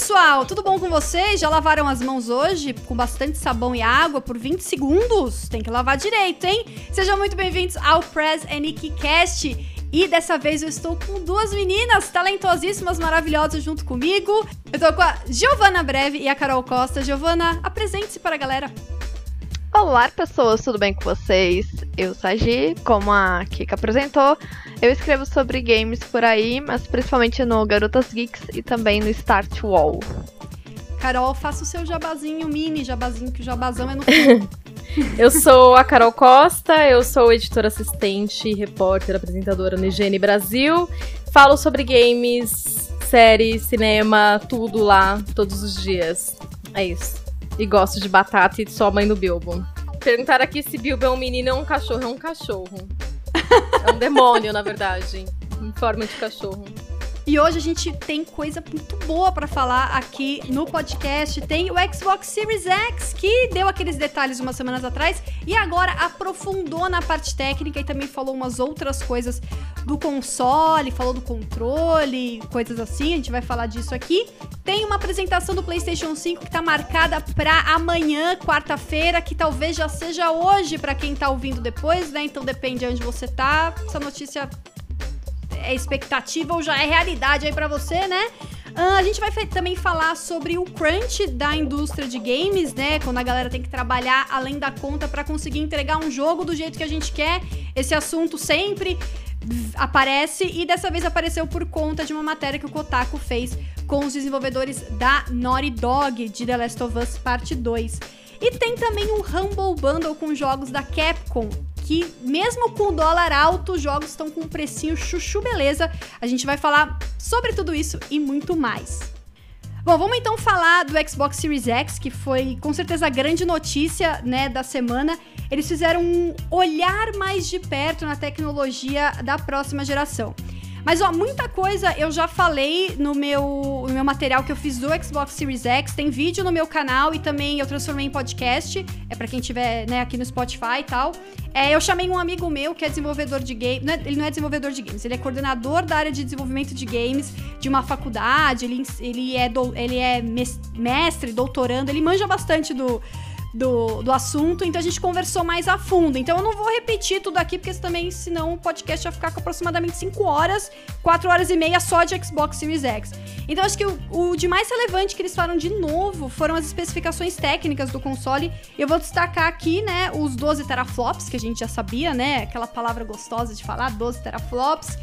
pessoal, tudo bom com vocês? Já lavaram as mãos hoje com bastante sabão e água por 20 segundos? Tem que lavar direito, hein? Sejam muito bem-vindos ao Press Nick Cast. E dessa vez eu estou com duas meninas talentosíssimas, maravilhosas junto comigo. Eu tô com a Giovana Breve e a Carol Costa. Giovana, apresente-se para a galera. Olá, pessoas, tudo bem com vocês? Eu sou a Gi, como a Kika apresentou. Eu escrevo sobre games por aí, mas principalmente no Garotas Geeks e também no Start Wall. Carol, faça o seu jabazinho mini, jabazinho, que o jabazão é no Eu sou a Carol Costa, eu sou editora assistente, repórter, apresentadora no IGN Brasil. Falo sobre games, séries, cinema, tudo lá, todos os dias. É isso. E gosto de batata e sou a mãe do Bilbo. Perguntaram aqui se Bilbo é um menino ou um cachorro. É um cachorro. É um demônio, na verdade. Em forma de cachorro. E hoje a gente tem coisa muito boa para falar aqui no podcast. Tem o Xbox Series X, que deu aqueles detalhes umas semanas atrás e agora aprofundou na parte técnica e também falou umas outras coisas do console, falou do controle, coisas assim. A gente vai falar disso aqui. Tem uma apresentação do PlayStation 5 que tá marcada para amanhã, quarta-feira, que talvez já seja hoje para quem tá ouvindo depois, né? Então depende de onde você tá. Essa notícia é expectativa ou já é realidade aí para você, né? Uh, a gente vai também falar sobre o crunch da indústria de games, né? Quando a galera tem que trabalhar além da conta para conseguir entregar um jogo do jeito que a gente quer. Esse assunto sempre aparece e dessa vez apareceu por conta de uma matéria que o Kotaku fez com os desenvolvedores da Naughty Dog de The Last of Us Parte 2. E tem também um Humble Bundle com jogos da Capcom, que mesmo com o dólar alto, os jogos estão com um precinho chuchu beleza. A gente vai falar sobre tudo isso e muito mais. Bom, vamos então falar do Xbox Series X, que foi com certeza a grande notícia, né, da semana. Eles fizeram um olhar mais de perto na tecnologia da próxima geração. Mas, ó, muita coisa eu já falei no meu, no meu material que eu fiz do Xbox Series X. Tem vídeo no meu canal e também eu transformei em podcast. É para quem tiver, né, aqui no Spotify e tal. É, eu chamei um amigo meu que é desenvolvedor de games. É, ele não é desenvolvedor de games, ele é coordenador da área de desenvolvimento de games de uma faculdade. Ele, ele, é, do, ele é mestre, doutorando, ele manja bastante do do, do assunto, então a gente conversou mais a fundo. Então eu não vou repetir tudo aqui, porque também, senão o podcast vai ficar com aproximadamente 5 horas, 4 horas e meia só de Xbox Series X. Então acho que o, o de mais relevante que eles falaram de novo foram as especificações técnicas do console. Eu vou destacar aqui, né, os 12 teraflops, que a gente já sabia, né, aquela palavra gostosa de falar, 12 teraflops.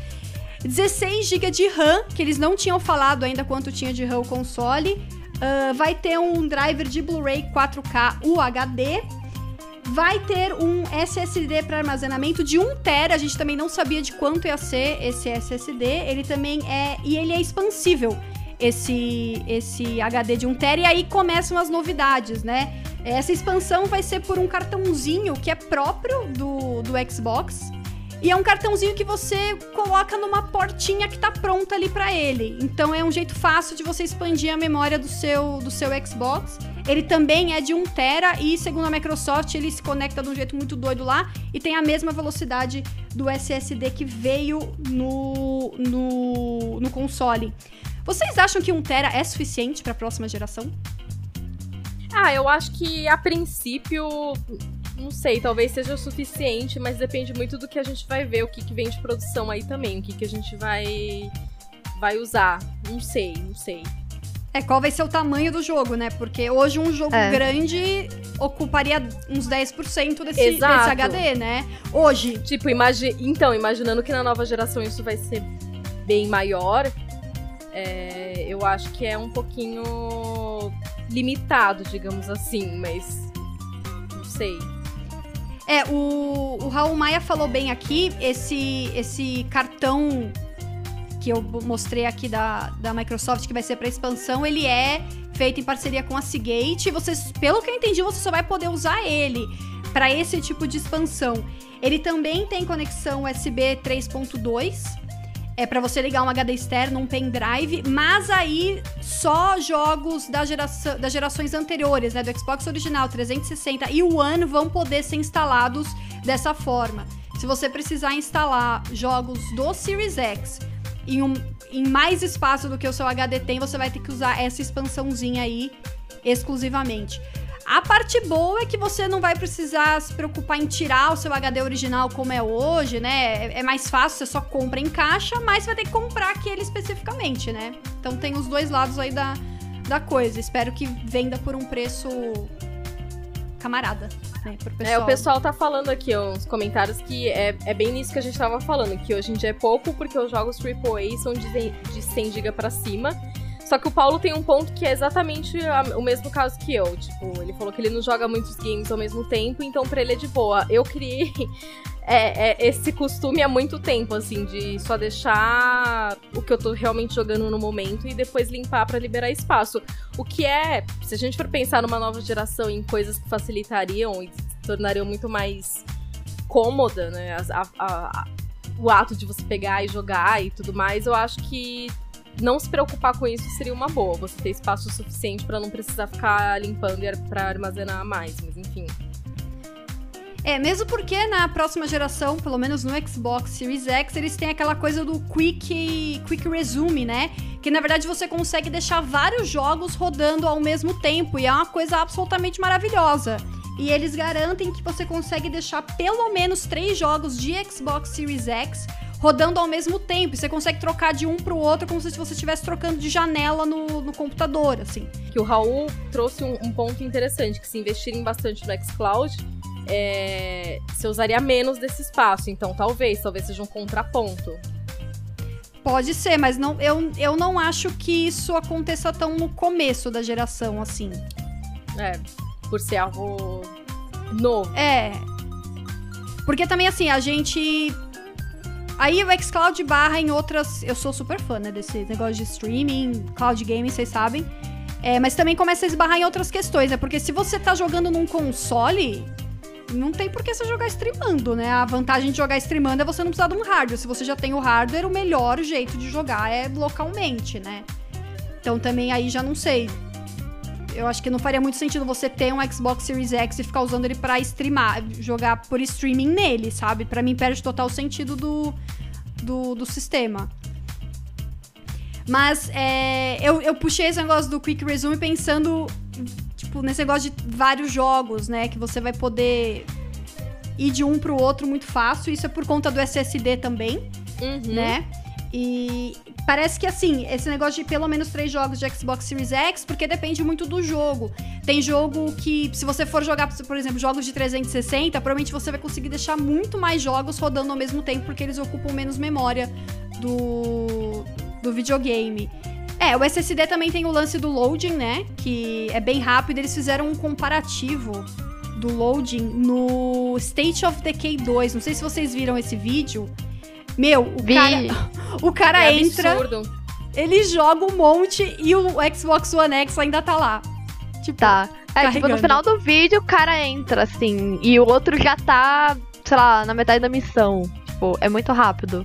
16 GB de RAM, que eles não tinham falado ainda quanto tinha de RAM o console. Uh, vai ter um driver de Blu-ray 4K UHD. Vai ter um SSD para armazenamento de 1 TB. A gente também não sabia de quanto ia ser esse SSD. Ele também é. E ele é expansível, esse, esse HD de 1 TB. E aí começam as novidades, né? Essa expansão vai ser por um cartãozinho que é próprio do, do Xbox. E é um cartãozinho que você coloca numa portinha que tá pronta ali para ele. Então é um jeito fácil de você expandir a memória do seu, do seu Xbox. Ele também é de 1 tera e, segundo a Microsoft, ele se conecta de um jeito muito doido lá e tem a mesma velocidade do SSD que veio no, no, no console. Vocês acham que 1 tera é suficiente para a próxima geração? Ah, eu acho que a princípio não sei, talvez seja o suficiente, mas depende muito do que a gente vai ver, o que, que vem de produção aí também, o que, que a gente vai, vai usar. Não sei, não sei. É, qual vai ser o tamanho do jogo, né? Porque hoje um jogo é. grande ocuparia uns 10% desse, desse HD, né? Hoje. Tipo, imagi então, imaginando que na nova geração isso vai ser bem maior, é, eu acho que é um pouquinho limitado, digamos assim, mas não sei. É, o, o Raul Maia falou bem aqui, esse, esse cartão que eu mostrei aqui da, da Microsoft, que vai ser para expansão, ele é feito em parceria com a Seagate. Vocês, pelo que eu entendi, você só vai poder usar ele para esse tipo de expansão. Ele também tem conexão USB 3.2 é para você ligar um HD externo, um pendrive, mas aí só jogos da geração, das gerações anteriores, né, do Xbox original 360 e One vão poder ser instalados dessa forma. Se você precisar instalar jogos do Series X em um, em mais espaço do que o seu HD tem, você vai ter que usar essa expansãozinha aí exclusivamente. A parte boa é que você não vai precisar se preocupar em tirar o seu HD original como é hoje, né? É, mais fácil, você só compra em caixa, mas você vai ter que comprar aquele especificamente, né? Então tem os dois lados aí da, da coisa. Espero que venda por um preço camarada. Né, é, o pessoal tá falando aqui, ó, uns comentários, que é, é bem nisso que a gente tava falando, que hoje em dia é pouco, porque os jogos AAA são de, de 100 GB pra cima. Só que o Paulo tem um ponto que é exatamente o mesmo caso que eu. Tipo, ele falou que ele não joga muitos games ao mesmo tempo, então pra ele é de boa. Eu criei é, é, esse costume há muito tempo, assim, de só deixar o que eu tô realmente jogando no momento e depois limpar para liberar espaço. O que é, se a gente for pensar numa nova geração em coisas que facilitariam e tornariam muito mais cômoda, né? A, a, o ato de você pegar e jogar e tudo mais, eu acho que não se preocupar com isso seria uma boa. Você ter espaço suficiente para não precisar ficar limpando e para armazenar mais, mas enfim. É, mesmo porque na próxima geração, pelo menos no Xbox Series X, eles têm aquela coisa do Quick, quick Resume, né? Que na verdade você consegue deixar vários jogos rodando ao mesmo tempo e é uma coisa absolutamente maravilhosa. E eles garantem que você consegue deixar pelo menos três jogos de Xbox Series X rodando ao mesmo tempo. E você consegue trocar de um pro outro como se você estivesse trocando de janela no, no computador, assim. Que o Raul trouxe um, um ponto interessante, que se investirem bastante no xCloud, é, você usaria menos desse espaço. Então, talvez, talvez seja um contraponto. Pode ser, mas não, eu, eu não acho que isso aconteça tão no começo da geração, assim. É, por ser algo novo. É. Porque também, assim, a gente. Aí o xCloud barra em outras. Eu sou super fã, né, desse negócio de streaming, cloud gaming, vocês sabem. É, mas também começa a esbarrar em outras questões, né? Porque se você tá jogando num console, não tem por que você jogar streamando, né? A vantagem de jogar streamando é você não precisar de um hardware. Se você já tem o hardware, o melhor jeito de jogar é localmente, né? Então também aí já não sei. Eu acho que não faria muito sentido você ter um Xbox Series X e ficar usando ele para streamar, jogar por streaming nele, sabe? Para mim perde total sentido do, do, do sistema. Mas é, eu, eu puxei esse negócio do Quick Resume pensando tipo, nesse negócio de vários jogos, né? Que você vai poder ir de um pro outro muito fácil. Isso é por conta do SSD também, uhum. né? E parece que assim, esse negócio de pelo menos três jogos de Xbox Series X, porque depende muito do jogo. Tem jogo que, se você for jogar, por exemplo, jogos de 360, provavelmente você vai conseguir deixar muito mais jogos rodando ao mesmo tempo, porque eles ocupam menos memória do, do videogame. É, o SSD também tem o lance do loading, né? Que é bem rápido. Eles fizeram um comparativo do loading no State of Decay 2. Não sei se vocês viram esse vídeo. Meu, o Vi. cara, o cara é entra, absurdo. ele joga um monte e o Xbox One X ainda tá lá. Tipo, tá. É, tipo, no final do vídeo o cara entra, assim, e o outro já tá, sei lá, na metade da missão. Tipo, é muito rápido.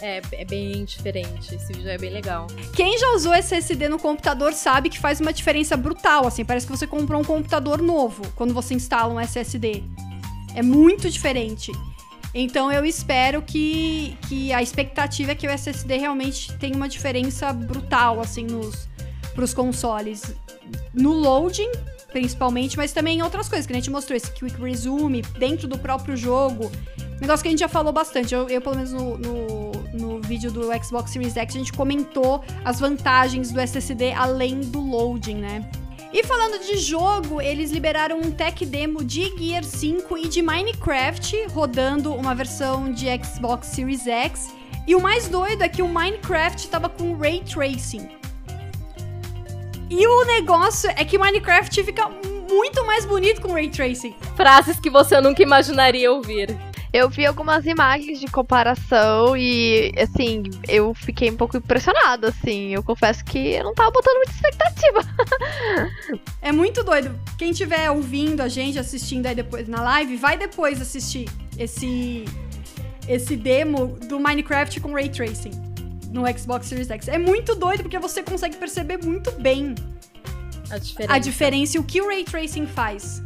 É, é bem diferente. Esse vídeo é bem legal. Quem já usou SSD no computador sabe que faz uma diferença brutal, assim. Parece que você comprou um computador novo quando você instala um SSD. É muito diferente. Então eu espero que, que a expectativa é que o SSD realmente tenha uma diferença brutal, assim, nos pros consoles. No loading, principalmente, mas também em outras coisas, que a gente mostrou esse Quick Resume dentro do próprio jogo. Negócio que a gente já falou bastante. Eu, eu pelo menos no, no, no, vídeo do Xbox Series X, a gente comentou as vantagens do SSD além do loading, né? E falando de jogo, eles liberaram um tech demo de Gear 5 e de Minecraft, rodando uma versão de Xbox Series X. E o mais doido é que o Minecraft tava com Ray Tracing. E o negócio é que Minecraft fica muito mais bonito com Ray Tracing. Frases que você nunca imaginaria ouvir. Eu vi algumas imagens de comparação e, assim, eu fiquei um pouco impressionada, assim. Eu confesso que eu não tava botando muita expectativa. é muito doido. Quem estiver ouvindo a gente, assistindo aí depois na live, vai depois assistir esse, esse demo do Minecraft com Ray Tracing no Xbox Series X. É muito doido porque você consegue perceber muito bem a diferença, a diferença e o que o Ray Tracing faz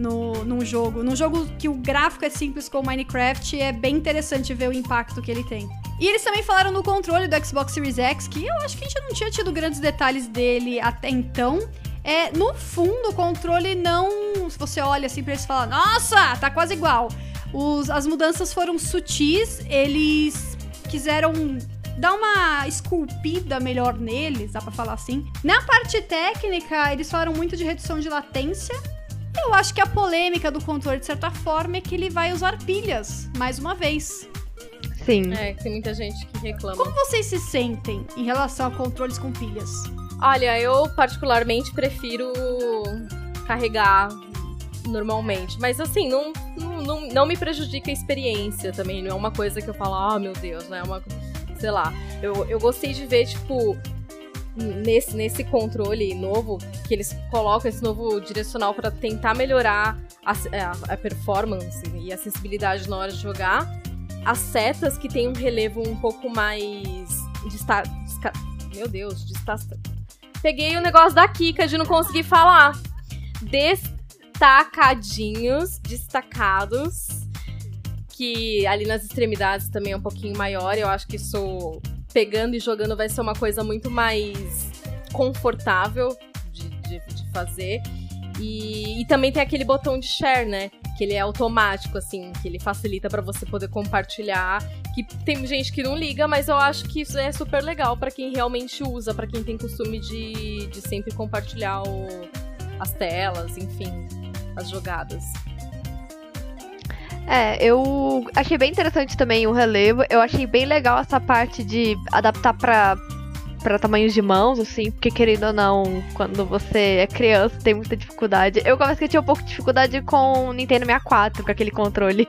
no, num jogo. Num jogo que o gráfico é simples como Minecraft, é bem interessante ver o impacto que ele tem. E eles também falaram no controle do Xbox Series X, que eu acho que a gente não tinha tido grandes detalhes dele até então. É, no fundo, o controle não. Se você olha assim pra eles falar, nossa, tá quase igual. Os, as mudanças foram sutis, eles quiseram dar uma esculpida melhor neles, dá pra falar assim. Na parte técnica, eles falaram muito de redução de latência. Eu acho que a polêmica do controle, de certa forma, é que ele vai usar pilhas, mais uma vez. Sim. É, tem muita gente que reclama. Como vocês se sentem em relação a controles com pilhas? Olha, eu particularmente prefiro carregar normalmente. Mas assim, não, não, não, não me prejudica a experiência também. Não é uma coisa que eu falo, ah, oh, meu Deus, não é uma. Sei lá. Eu, eu gostei de ver, tipo, nesse, nesse controle novo, que eles colocam esse novo direcional para tentar melhorar a, a, a, performance e a sensibilidade na hora de jogar. As setas que tem um relevo um pouco mais. Desta, desca, meu Deus, desta, Peguei o negócio da Kika de não conseguir falar. Destacadinhos, destacados. Que ali nas extremidades também é um pouquinho maior. Eu acho que isso, pegando e jogando, vai ser uma coisa muito mais confortável de, de, de fazer. E, e, também tem aquele botão de share, né? Que ele é automático, assim, que ele facilita para você poder compartilhar. Que tem gente que não liga, mas eu acho que isso é super legal para quem realmente usa, para quem tem costume de, de sempre compartilhar o, as telas, enfim, as jogadas. É, eu achei bem interessante também o relevo. Eu achei bem legal essa parte de adaptar para para tamanhos de mãos, assim, porque querendo ou não, quando você é criança tem muita dificuldade. Eu confesso que eu tinha um pouco de dificuldade com o Nintendo 64, com aquele controle.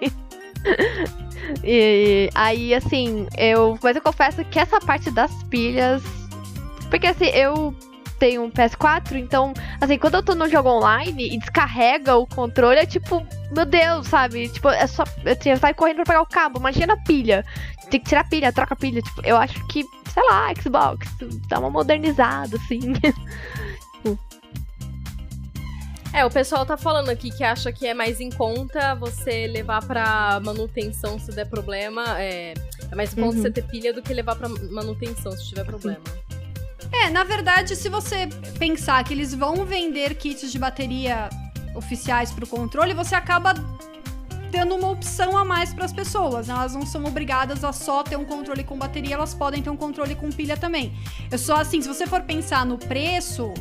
e aí, assim, eu. Mas eu confesso que essa parte das pilhas. Porque assim, eu tenho um PS4, então, assim, quando eu tô no jogo online e descarrega o controle, é tipo, meu Deus, sabe? Tipo, é só. Eu saio correndo pra pegar o cabo, imagina a pilha. Tem que tirar a pilha, troca a pilha. Tipo, eu acho que, sei lá, Xbox, dá uma modernizada, assim. É, o pessoal tá falando aqui que acha que é mais em conta você levar pra manutenção se der problema. É, é mais em conta uhum. você ter pilha do que levar pra manutenção se tiver problema. É, na verdade, se você pensar que eles vão vender kits de bateria oficiais para o controle, você acaba tendo uma opção a mais para as pessoas. Né? Elas não são obrigadas a só ter um controle com bateria, elas podem ter um controle com pilha também. Eu só assim, se você for pensar no preço,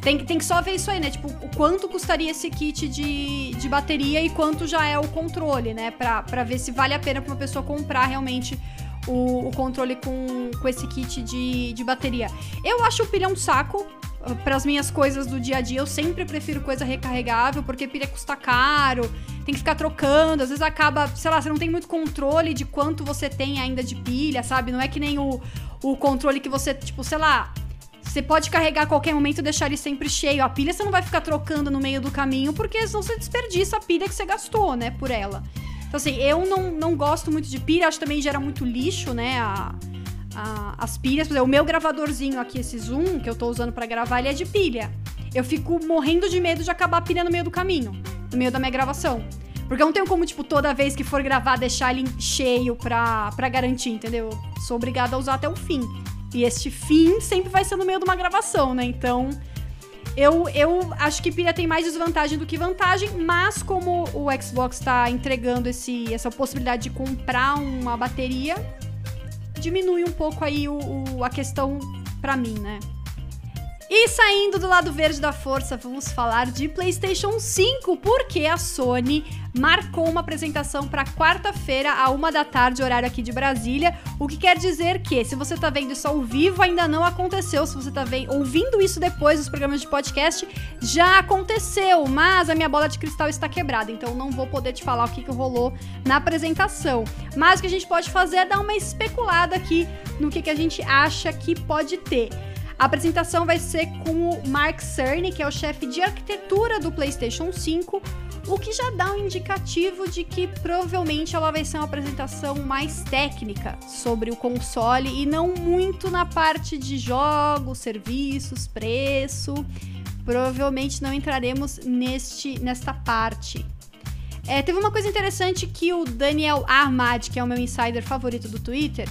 tem, tem que só ver isso aí, né? Tipo, o quanto custaria esse kit de, de bateria e quanto já é o controle, né? Pra ver se vale a pena pra uma pessoa comprar realmente o, o controle com, com esse kit de, de bateria. Eu acho o pilha um saco uh, para as minhas coisas do dia a dia. Eu sempre prefiro coisa recarregável, porque pilha custa caro, tem que ficar trocando. Às vezes acaba, sei lá, você não tem muito controle de quanto você tem ainda de pilha, sabe? Não é que nem o, o controle que você, tipo, sei lá. Você pode carregar a qualquer momento e deixar ele sempre cheio. A pilha você não vai ficar trocando no meio do caminho, porque senão você desperdiça a pilha que você gastou, né, por ela. Então, assim, eu não, não gosto muito de pilha, acho que também gera muito lixo, né? A, a, as pilhas. O meu gravadorzinho aqui, esse Zoom, que eu tô usando para gravar, ele é de pilha. Eu fico morrendo de medo de acabar a pilha no meio do caminho, no meio da minha gravação. Porque eu não tenho como, tipo, toda vez que for gravar, deixar ele cheio pra, pra garantir, entendeu? Sou obrigada a usar até o fim. E este fim sempre vai ser no meio de uma gravação, né? Então, eu, eu acho que pilha tem mais desvantagem do que vantagem, mas como o Xbox está entregando esse, essa possibilidade de comprar uma bateria, diminui um pouco aí o, o a questão para mim, né? E saindo do lado verde da força, vamos falar de PlayStation 5, porque a Sony marcou uma apresentação para quarta-feira, a uma da tarde, horário aqui de Brasília. O que quer dizer que, se você tá vendo isso ao vivo, ainda não aconteceu. Se você tá vendo, ouvindo isso depois dos programas de podcast, já aconteceu. Mas a minha bola de cristal está quebrada, então não vou poder te falar o que, que rolou na apresentação. Mas o que a gente pode fazer é dar uma especulada aqui no que, que a gente acha que pode ter. A apresentação vai ser com o Mark Cerny, que é o chefe de arquitetura do PlayStation 5, o que já dá um indicativo de que provavelmente ela vai ser uma apresentação mais técnica sobre o console e não muito na parte de jogos, serviços, preço. Provavelmente não entraremos neste, nesta parte. É, teve uma coisa interessante que o Daniel Ahmad, que é o meu insider favorito do Twitter,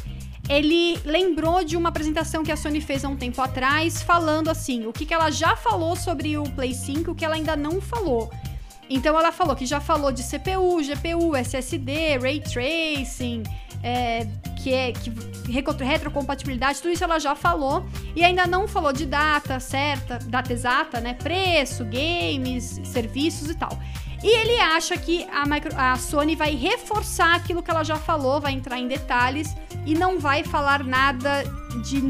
ele lembrou de uma apresentação que a Sony fez há um tempo atrás, falando assim, o que, que ela já falou sobre o Play 5, o que ela ainda não falou. Então ela falou que já falou de CPU, GPU, SSD, Ray Tracing, é, que é que retrocompatibilidade, tudo isso ela já falou e ainda não falou de data certa, data exata, né? Preço, games, serviços e tal. E ele acha que a, micro, a Sony vai reforçar aquilo que ela já falou, vai entrar em detalhes e não vai falar nada de,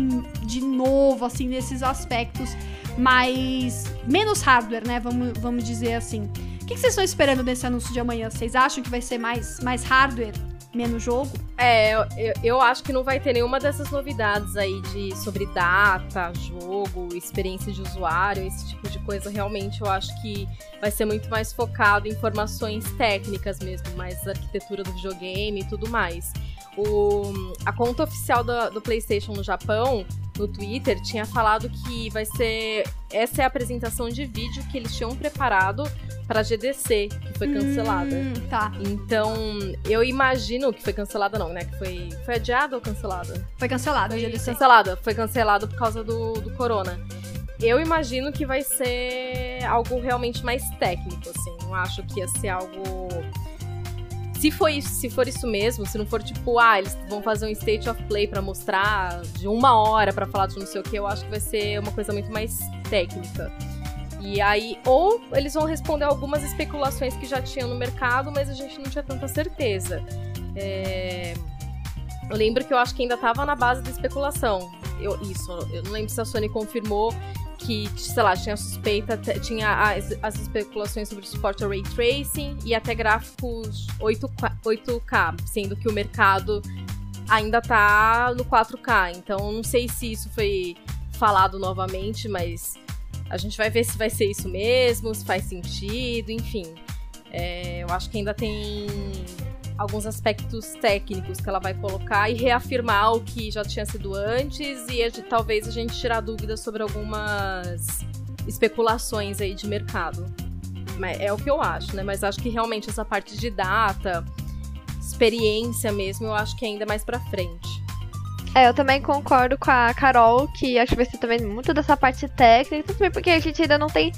de novo, assim, nesses aspectos mais. menos hardware, né? Vamos, vamos dizer assim. O que, vocês estão esperando desse anúncio de amanhã? Vocês acham que vai ser mais, mais hardware? menos jogo? É, eu, eu acho que não vai ter nenhuma dessas novidades aí de sobre data, jogo, experiência de usuário, esse tipo de coisa. Realmente eu acho que vai ser muito mais focado em informações técnicas mesmo, mais arquitetura do videogame e tudo mais. O, a conta oficial do, do PlayStation no Japão no Twitter tinha falado que vai ser. Essa é a apresentação de vídeo que eles tinham preparado para GDC, que foi cancelada. Hum, tá. Então, eu imagino que foi cancelada, não, né? Que foi. Foi adiada ou cancelada? Foi cancelada a GDC. Cancelada, foi cancelado por causa do, do corona. Eu imagino que vai ser algo realmente mais técnico, assim. Não acho que ia ser algo se for, isso, se for isso mesmo, se não for tipo, ah, eles vão fazer um state of play para mostrar de uma hora para falar de não sei o que, eu acho que vai ser uma coisa muito mais técnica. E aí, ou eles vão responder algumas especulações que já tinham no mercado, mas a gente não tinha tanta certeza. É... Eu lembro que eu acho que ainda tava na base da especulação. Eu, isso, eu não lembro se a Sony confirmou que, sei lá, tinha suspeita, tinha as, as especulações sobre o suporte ao Ray Tracing e até gráficos 8K, 8K, sendo que o mercado ainda tá no 4K. Então, não sei se isso foi falado novamente, mas a gente vai ver se vai ser isso mesmo, se faz sentido, enfim. É, eu acho que ainda tem alguns aspectos técnicos que ela vai colocar e reafirmar o que já tinha sido antes e talvez a gente tirar dúvidas sobre algumas especulações aí de mercado. É o que eu acho, né? Mas acho que realmente essa parte de data, experiência mesmo, eu acho que é ainda mais pra frente. É, eu também concordo com a Carol, que acho que vai ser também muito dessa parte técnica, também porque a gente ainda não tem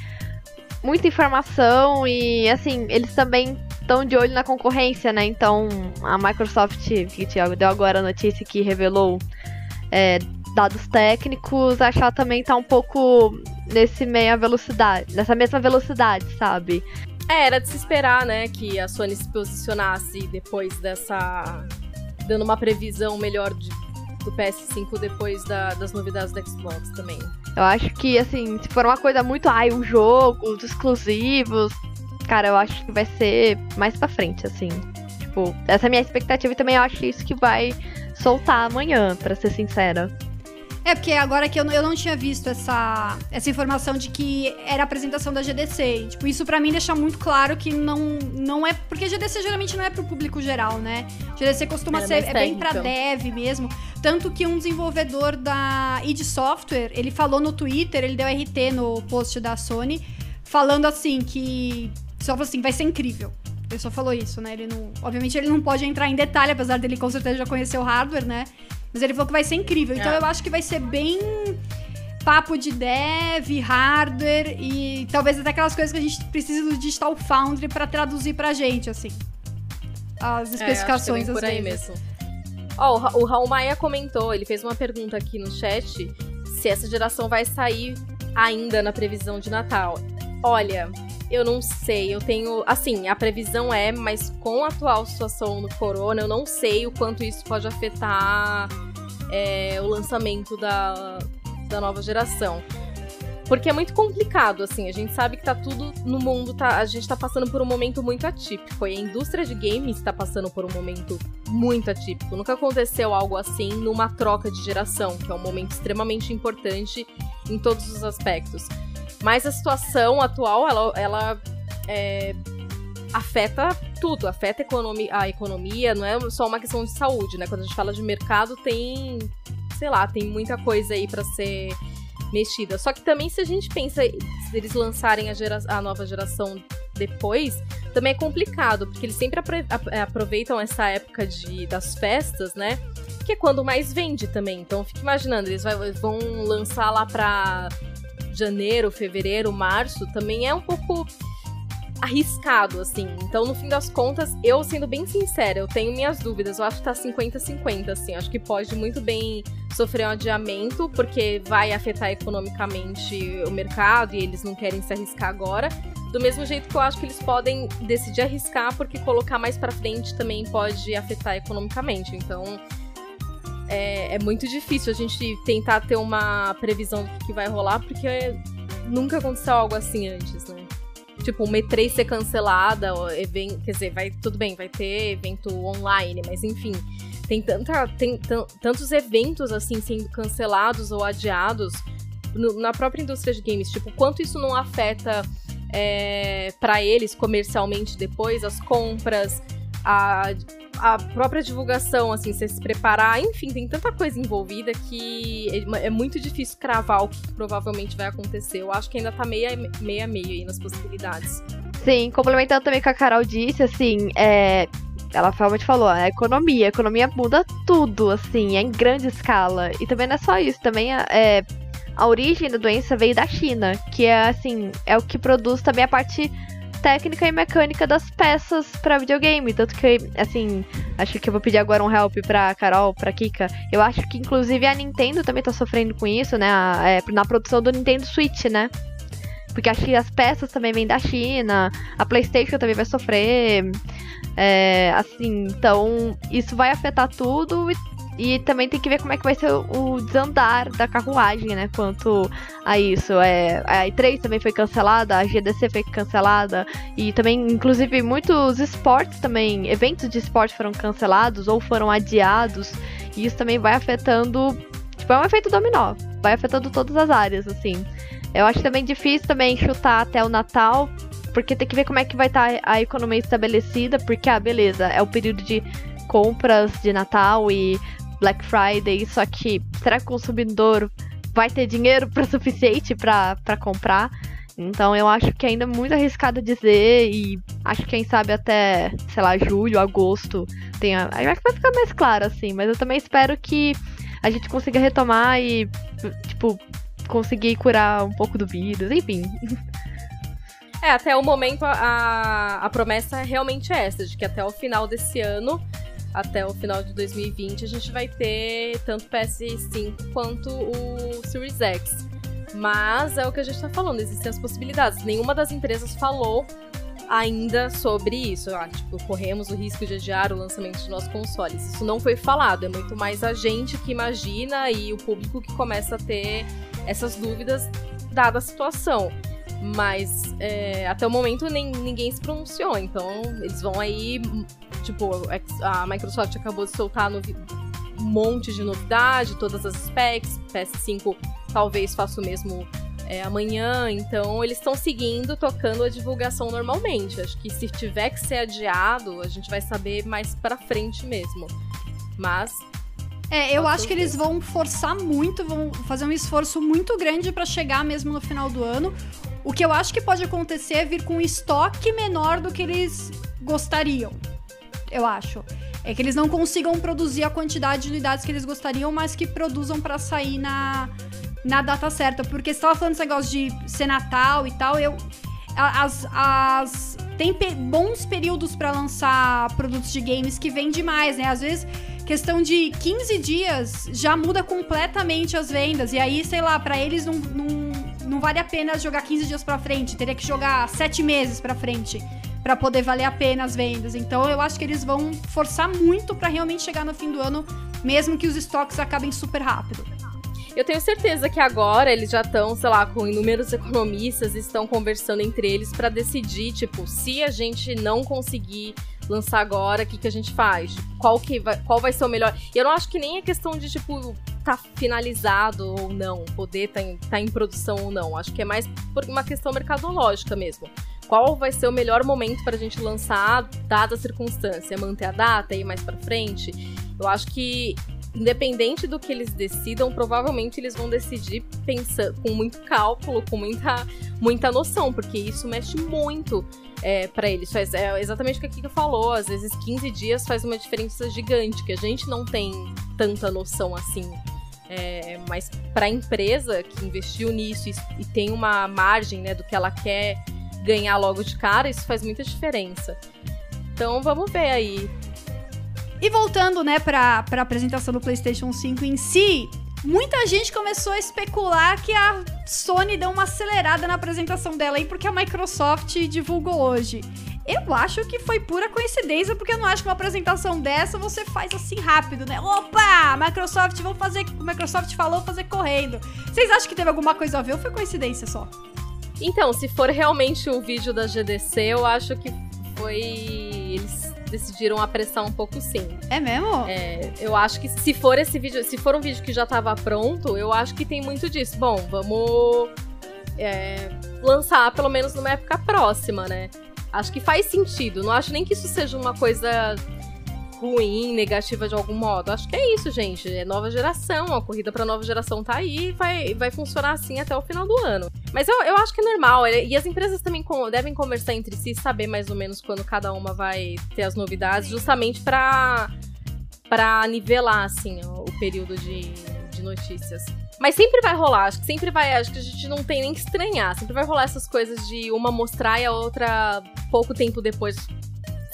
muita informação e, assim, eles também estão de olho na concorrência, né? Então, a Microsoft, que Thiago deu agora a notícia que revelou é, dados técnicos, acho que ela também tá um pouco nesse meia velocidade, nessa mesma velocidade, sabe? É, era de se esperar, né, que a Sony se posicionasse depois dessa. dando uma previsão melhor de, do PS5 depois da, das novidades do Xbox também. Eu acho que, assim, se for uma coisa muito, ai, um jogo, os exclusivos, cara, eu acho que vai ser mais pra frente, assim. Tipo, essa é a minha expectativa e também eu acho isso que vai soltar amanhã, para ser sincera. É, porque agora que eu, eu não tinha visto essa, essa informação de que era a apresentação da GDC. Tipo, isso para mim deixa muito claro que não, não é. Porque GDC geralmente não é pro público geral, né? GDC costuma ser é bem pra dev mesmo. Tanto que um desenvolvedor da id Software, ele falou no Twitter, ele deu RT no post da Sony, falando assim que só falou assim, vai ser incrível. Ele só falou isso, né? Ele não. Obviamente ele não pode entrar em detalhe, apesar dele com certeza já conhecer o hardware, né? Mas ele falou que vai ser incrível. Então é. eu acho que vai ser bem papo de dev, hardware e talvez até aquelas coisas que a gente precisa do Digital Foundry para traduzir pra gente, assim. As é, especificações é, por aí mesmo. Ó, oh, o Raul Maia comentou, ele fez uma pergunta aqui no chat se essa geração vai sair ainda na previsão de Natal. Olha, eu não sei, eu tenho. Assim, a previsão é, mas com a atual situação no corona, eu não sei o quanto isso pode afetar é, o lançamento da, da nova geração. Porque é muito complicado, assim, a gente sabe que tá tudo no mundo, tá, a gente tá passando por um momento muito atípico. E a indústria de games tá passando por um momento muito atípico. Nunca aconteceu algo assim numa troca de geração, que é um momento extremamente importante em todos os aspectos. Mas a situação atual, ela, ela é, afeta tudo, afeta a economia, não é só uma questão de saúde, né? Quando a gente fala de mercado, tem, sei lá, tem muita coisa aí para ser mexida. Só que também se a gente pensa se eles lançarem a, gera, a nova geração depois, também é complicado, porque eles sempre aproveitam essa época de, das festas, né? que é quando mais vende também. Então, fica imaginando, eles vão lançar lá pra janeiro, fevereiro, março, também é um pouco arriscado, assim. Então, no fim das contas, eu sendo bem sincera, eu tenho minhas dúvidas. Eu acho que tá 50-50, assim. Acho que pode muito bem sofrer um adiamento, porque vai afetar economicamente o mercado e eles não querem se arriscar agora. Do mesmo jeito que eu acho que eles podem decidir arriscar, porque colocar mais para frente também pode afetar economicamente. Então. É, é muito difícil a gente tentar ter uma previsão do que vai rolar, porque nunca aconteceu algo assim antes, né? tipo, uma E3 ser cancelada, evento, quer dizer, vai tudo bem, vai ter evento online, mas enfim, tem tanta tem tantos eventos assim sendo cancelados ou adiados no, na própria indústria de games, tipo, quanto isso não afeta é, para eles comercialmente depois as compras, a a própria divulgação, assim, você se preparar, enfim, tem tanta coisa envolvida que é, é muito difícil cravar o que provavelmente vai acontecer. Eu acho que ainda tá meia, meia meia aí nas possibilidades. Sim, complementando também o que a Carol disse, assim, é, ela realmente falou, a economia, a economia muda tudo, assim, é em grande escala. E também não é só isso, também é, é a origem da doença veio da China, que é assim, é o que produz também a parte técnica e mecânica das peças para videogame. Tanto que, assim, acho que eu vou pedir agora um help pra Carol, pra Kika. Eu acho que, inclusive, a Nintendo também tá sofrendo com isso, né? É, na produção do Nintendo Switch, né? Porque acho que as peças também vêm da China, a PlayStation também vai sofrer. É, assim, então isso vai afetar tudo e e também tem que ver como é que vai ser o desandar da carruagem, né? Quanto a isso. É, a E3 também foi cancelada, a GDC foi cancelada. E também, inclusive, muitos esportes também, eventos de esporte foram cancelados ou foram adiados. E isso também vai afetando. Tipo, é um efeito dominó. Vai afetando todas as áreas, assim. Eu acho também difícil também chutar até o Natal, porque tem que ver como é que vai estar tá a economia estabelecida, porque, ah, beleza, é o período de compras de Natal e Black Friday, só que será que o consumidor vai ter dinheiro para suficiente para comprar? Então eu acho que ainda é muito arriscado dizer e acho que quem sabe até, sei lá, julho, agosto tenha. Acho que vai ficar mais claro assim, mas eu também espero que a gente consiga retomar e, tipo, conseguir curar um pouco do vírus, enfim. É, até o momento a, a promessa é realmente essa, de que até o final desse ano até o final de 2020 a gente vai ter tanto PS5 quanto o Series X. Mas é o que a gente está falando, existem as possibilidades. Nenhuma das empresas falou ainda sobre isso. Ah, tipo, corremos o risco de adiar o lançamento de nossos consoles. Isso não foi falado, é muito mais a gente que imagina e o público que começa a ter essas dúvidas dada a situação. Mas é, até o momento nem, ninguém se pronunciou, então eles vão aí Tipo, a Microsoft acabou de soltar um monte de novidade, todas as specs. PS5 talvez faça o mesmo é, amanhã. Então, eles estão seguindo, tocando a divulgação normalmente. Acho que se tiver que ser adiado, a gente vai saber mais pra frente mesmo. Mas é, eu acho que eles vão forçar muito, vão fazer um esforço muito grande para chegar mesmo no final do ano. O que eu acho que pode acontecer é vir com um estoque menor do que eles gostariam eu acho. É que eles não consigam produzir a quantidade de unidades que eles gostariam, mas que produzam para sair na, na data certa. Porque você tava falando esse negócio de ser Natal e tal, eu. As, as, tem pe bons períodos para lançar produtos de games que vêm demais, né? Às vezes, questão de 15 dias já muda completamente as vendas. E aí, sei lá, para eles não, não, não vale a pena jogar 15 dias para frente. Teria que jogar 7 meses para frente para poder valer a pena as vendas. Então eu acho que eles vão forçar muito para realmente chegar no fim do ano, mesmo que os estoques acabem super rápido. Eu tenho certeza que agora eles já estão, sei lá, com inúmeros economistas estão conversando entre eles para decidir, tipo, se a gente não conseguir lançar agora, o que, que a gente faz? Qual, que vai, qual vai ser o melhor? E eu não acho que nem é questão de, tipo, tá finalizado ou não, poder tá em, tá em produção ou não. Acho que é mais por uma questão mercadológica mesmo qual vai ser o melhor momento para a gente lançar, dada a circunstância, manter a data ir mais para frente. Eu acho que independente do que eles decidam, provavelmente eles vão decidir pensando com muito cálculo, com muita, muita noção, porque isso mexe muito é, para eles. Faz, é exatamente o que a Kika falou. Às vezes 15 dias faz uma diferença gigante, que a gente não tem tanta noção assim. É, mas para a empresa que investiu nisso e, e, tem uma margem né, do que ela quer ganhar logo de cara, isso faz muita diferença. Então vamos ver aí. E voltando, né, para a apresentação do PlayStation 5 em si, muita gente começou a especular que a Sony deu uma acelerada na apresentação dela aí porque a Microsoft divulgou hoje. Eu acho que foi pura coincidência, porque eu não acho que uma apresentação dessa você faz assim rápido, né? Opa! Microsoft, vamos fazer. Microsoft falou fazer correndo. Vocês acham que teve alguma coisa a ver ou foi coincidência só? Então, se for realmente o vídeo da GDC, eu acho que foi. Decidiram apressar um pouco sim. É mesmo? É, eu acho que se for esse vídeo, se for um vídeo que já tava pronto, eu acho que tem muito disso. Bom, vamos é, lançar pelo menos numa época próxima, né? Acho que faz sentido. Não acho nem que isso seja uma coisa ruim, negativa de algum modo. Acho que é isso, gente. É nova geração. A corrida pra nova geração tá aí e vai, vai funcionar assim até o final do ano. Mas eu, eu acho que é normal. E as empresas também devem conversar entre si, saber mais ou menos quando cada uma vai ter as novidades, justamente pra, pra nivelar, assim, o, o período de, de notícias. Mas sempre vai rolar, acho que sempre vai, acho que a gente não tem nem que estranhar. Sempre vai rolar essas coisas de uma mostrar e a outra pouco tempo depois,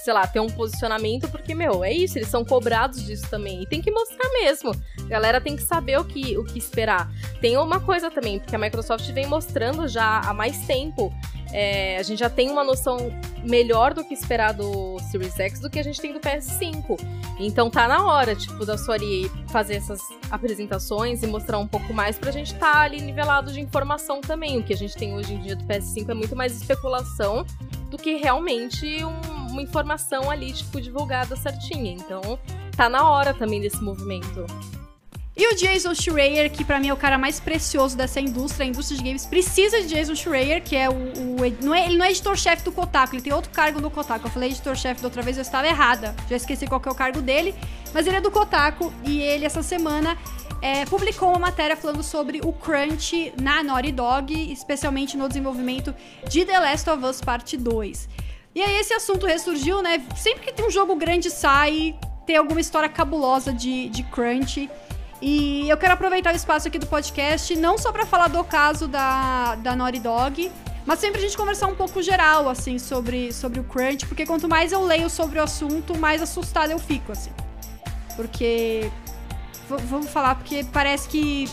sei lá, ter um posicionamento, porque, meu, é isso, eles são cobrados disso também. E tem que mostrar mesmo. A galera tem que saber o que, o que esperar. Tem uma coisa também, porque a Microsoft vem mostrando já há mais tempo é, a gente já tem uma noção melhor do que esperar do Series X do que a gente tem do PS5. Então tá na hora, tipo, da Sony fazer essas apresentações e mostrar um pouco mais pra gente estar tá ali nivelado de informação também. O que a gente tem hoje em dia do PS5 é muito mais especulação do que realmente um, uma informação ali, tipo, divulgada certinha. Então tá na hora também desse movimento. E o Jason Schreier, que para mim é o cara mais precioso dessa indústria, a indústria de games precisa de Jason Schreier, que é o. o não é, ele não é editor-chefe do Kotaku, ele tem outro cargo no Kotaku. Eu falei editor-chefe da outra vez, eu estava errada. Já esqueci qual que é o cargo dele. Mas ele é do Kotaku e ele, essa semana, é, publicou uma matéria falando sobre o crunch na Naughty Dog, especialmente no desenvolvimento de The Last of Us Part 2. E aí esse assunto ressurgiu, né? Sempre que tem um jogo grande sai, tem alguma história cabulosa de, de crunch. E eu quero aproveitar o espaço aqui do podcast, não só para falar do caso da, da Naughty Dog, mas sempre a gente conversar um pouco geral, assim, sobre, sobre o crunch, porque quanto mais eu leio sobre o assunto, mais assustada eu fico, assim. Porque. Vamos falar, porque parece que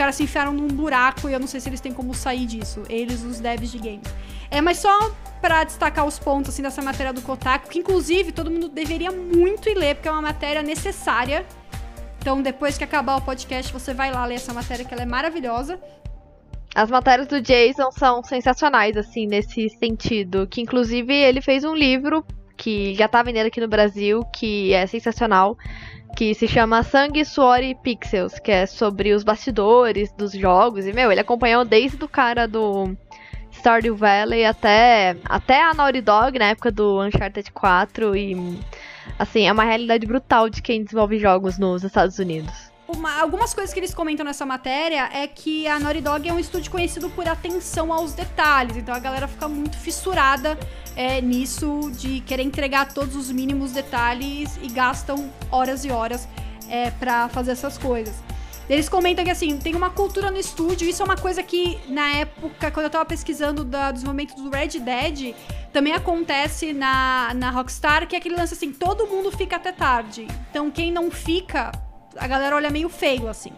caras se enfiaram num buraco e eu não sei se eles têm como sair disso. Eles, os devs de games. É, mas só para destacar os pontos, assim, dessa matéria do Kotaku, que inclusive todo mundo deveria muito ir ler, porque é uma matéria necessária então, depois que acabar o podcast, você vai lá ler essa matéria, que ela é maravilhosa. As matérias do Jason são sensacionais, assim, nesse sentido. Que, inclusive, ele fez um livro que já tá vendendo aqui no Brasil, que é sensacional, que se chama Sangue, Suor e Pixels, que é sobre os bastidores dos jogos. E, meu, ele acompanhou desde o cara do Stardew Valley até, até a Naughty Dog, na época do Uncharted 4, e Assim, é uma realidade brutal de quem desenvolve jogos nos Estados Unidos. Uma, algumas coisas que eles comentam nessa matéria é que a Naughty Dog é um estúdio conhecido por atenção aos detalhes, então a galera fica muito fissurada é, nisso de querer entregar todos os mínimos detalhes e gastam horas e horas é, para fazer essas coisas. Eles comentam que, assim, tem uma cultura no estúdio. Isso é uma coisa que, na época, quando eu tava pesquisando da, dos momentos do Red Dead, também acontece na, na Rockstar, que é aquele lance assim, todo mundo fica até tarde. Então, quem não fica, a galera olha meio feio, assim.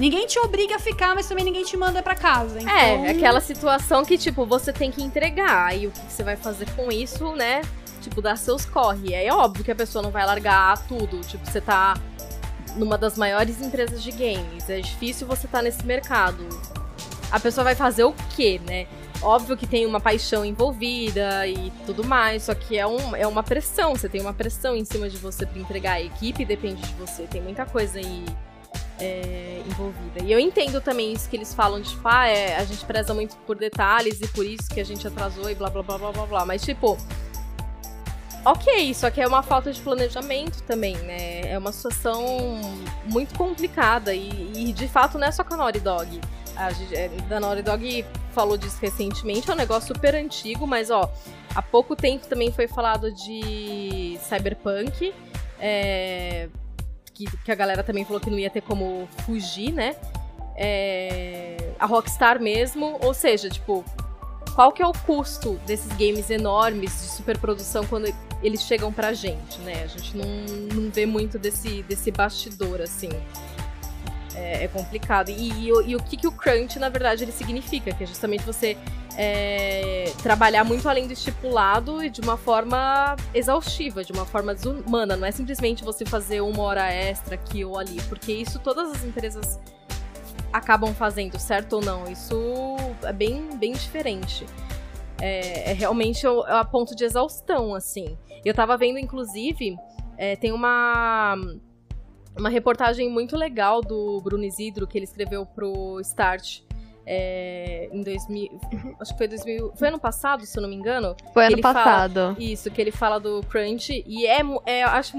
Ninguém te obriga a ficar, mas também ninguém te manda para casa. É, então... É, aquela situação que, tipo, você tem que entregar. E o que você vai fazer com isso, né? Tipo, dar seus corre. É óbvio que a pessoa não vai largar tudo. Tipo, você tá numa das maiores empresas de games. É difícil você estar tá nesse mercado. A pessoa vai fazer o quê, né? Óbvio que tem uma paixão envolvida e tudo mais, só que é, um, é uma pressão. Você tem uma pressão em cima de você para entregar. A equipe depende de você, tem muita coisa aí é, envolvida. E eu entendo também isso que eles falam de, tipo, ah, é, a gente preza muito por detalhes e por isso que a gente atrasou e blá blá blá blá blá blá. Mas, tipo, Ok, só que é uma falta de planejamento também, né? É uma situação muito complicada e, e de fato não é só com a Naughty Dog. A, a Naughty Dog falou disso recentemente, é um negócio super antigo, mas ó, há pouco tempo também foi falado de Cyberpunk, é, que, que a galera também falou que não ia ter como fugir, né? É, a Rockstar mesmo, ou seja, tipo, qual que é o custo desses games enormes de superprodução quando eles chegam pra gente, né? A gente não, não vê muito desse, desse bastidor, assim. É, é complicado. E, e, e, o que, que o crunch, na verdade, ele significa? Que é justamente você é, trabalhar muito além do estipulado e de uma forma exaustiva, de uma forma desumana. Não é simplesmente você fazer uma hora extra aqui ou ali, porque isso todas as empresas acabam fazendo, certo ou não. Isso é bem, bem diferente. É, é realmente a ponto de exaustão, assim. Eu tava vendo, inclusive, é, tem uma uma reportagem muito legal do Bruno Isidro que ele escreveu pro Start é, em 2000, acho que foi 2000, foi ano passado, se eu não me engano. Foi ano passado. Fala, isso, que ele fala do crunch e é, é acho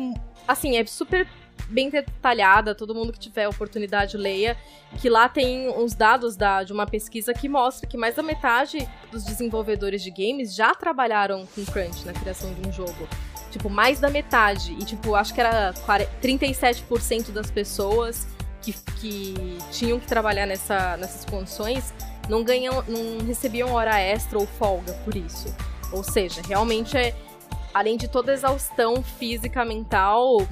assim, é super bem detalhada, todo mundo que tiver oportunidade leia, que lá tem uns dados da, de uma pesquisa que mostra que mais da metade dos desenvolvedores de games já trabalharam com crunch na criação de um jogo. Tipo, mais da metade. E, tipo, acho que era 37% das pessoas que, que tinham que trabalhar nessa, nessas condições não ganham, não recebiam hora extra ou folga por isso. Ou seja, realmente é além de toda exaustão física, mental,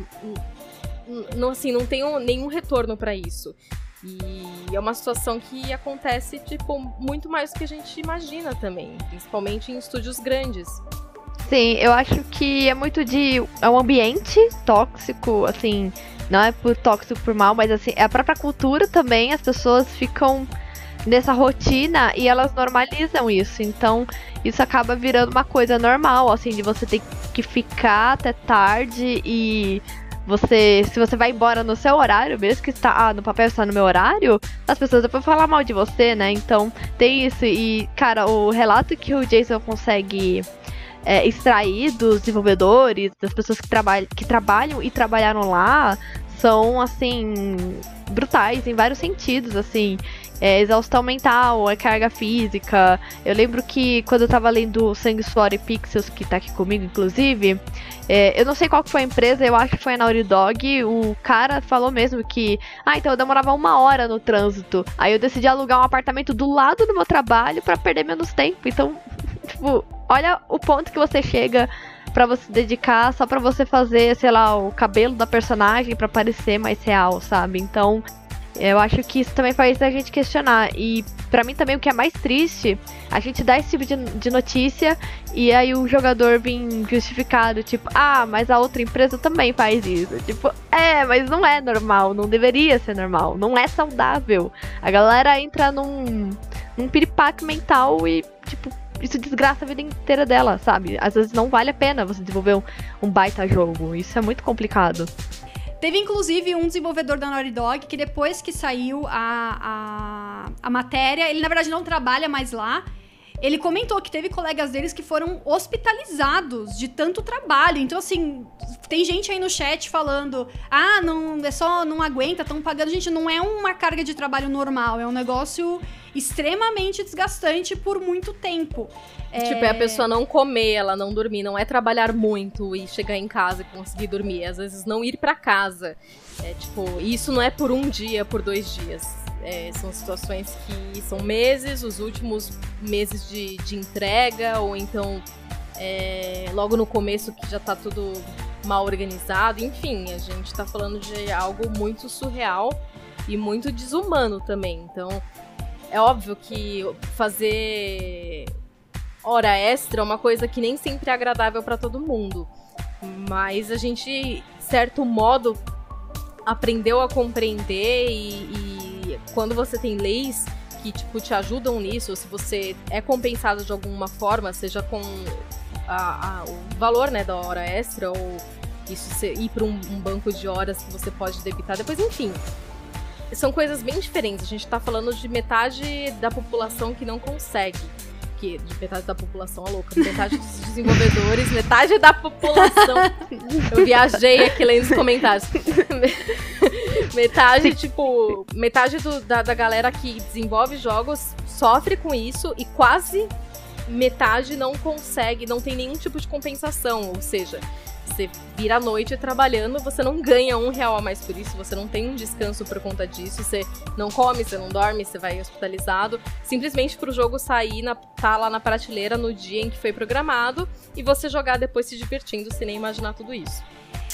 não, assim, não tem nenhum retorno para isso. E é uma situação que acontece, tipo, muito mais do que a gente imagina também, principalmente em estúdios grandes. Sim, eu acho que é muito de. É um ambiente tóxico, assim. Não é por tóxico por mal, mas assim, é a própria cultura também, as pessoas ficam nessa rotina e elas normalizam isso. Então, isso acaba virando uma coisa normal, assim, de você ter que ficar até tarde e você, se você vai embora no seu horário, mesmo que está ah, no papel está no meu horário, as pessoas vão falar mal de você, né? Então tem isso. E, cara, o relato que o Jason consegue é, extrair dos desenvolvedores, das pessoas que, trabalham, que trabalham e trabalharam lá, são, assim, brutais em vários sentidos, assim é, exaustão mental, é carga física. Eu lembro que quando eu tava lendo Sangue, Suor e Pixels, que tá aqui comigo, inclusive, é, eu não sei qual foi a empresa, eu acho que foi a Naughty Dog, o cara falou mesmo que, ah, então eu demorava uma hora no trânsito, aí eu decidi alugar um apartamento do lado do meu trabalho para perder menos tempo. Então, tipo, olha o ponto que você chega para você dedicar só para você fazer, sei lá, o cabelo da personagem para parecer mais real, sabe? Então, eu acho que isso também faz a gente questionar. E para mim também o que é mais triste, a gente dá esse tipo de, de notícia e aí o jogador vem justificado, tipo, ah, mas a outra empresa também faz isso. Tipo, é, mas não é normal, não deveria ser normal, não é saudável. A galera entra num, num piripaque mental e, tipo, isso desgraça a vida inteira dela, sabe? Às vezes não vale a pena você desenvolver um, um baita jogo. Isso é muito complicado. Teve inclusive um desenvolvedor da Naughty Dog que depois que saiu a, a, a matéria, ele na verdade não trabalha mais lá. Ele comentou que teve colegas deles que foram hospitalizados de tanto trabalho. Então, assim, tem gente aí no chat falando: ah, não, é só, não aguenta, estão pagando. Gente, não é uma carga de trabalho normal, é um negócio extremamente desgastante por muito tempo. É... Tipo, é a pessoa não comer, ela não dormir, não é trabalhar muito e chegar em casa e conseguir dormir, é, às vezes não ir para casa. É tipo, isso não é por um dia, por dois dias. É, são situações que são meses, os últimos meses de, de entrega, ou então é, logo no começo que já tá tudo mal organizado. Enfim, a gente tá falando de algo muito surreal e muito desumano também. Então, é óbvio que fazer hora extra é uma coisa que nem sempre é agradável para todo mundo. Mas a gente, certo modo, aprendeu a compreender e, e, quando você tem leis que tipo te ajudam nisso, se você é compensado de alguma forma, seja com a, a, o valor né, da hora extra ou isso ser, ir para um, um banco de horas que você pode debitar depois, enfim são coisas bem diferentes. A gente tá falando de metade da população que não consegue. De metade da população é louca, metade dos desenvolvedores, metade da população. Eu viajei aqui lendo os comentários. metade, tipo, metade do, da, da galera que desenvolve jogos sofre com isso e quase metade não consegue, não tem nenhum tipo de compensação. Ou seja, Você vira a noite trabalhando, você não ganha um real a mais por isso, você não tem um descanso por conta disso, você não come, você não dorme, você vai hospitalizado, simplesmente pro jogo sair, na, tá lá na prateleira no dia em que foi programado e você jogar depois se divertindo sem nem imaginar tudo isso.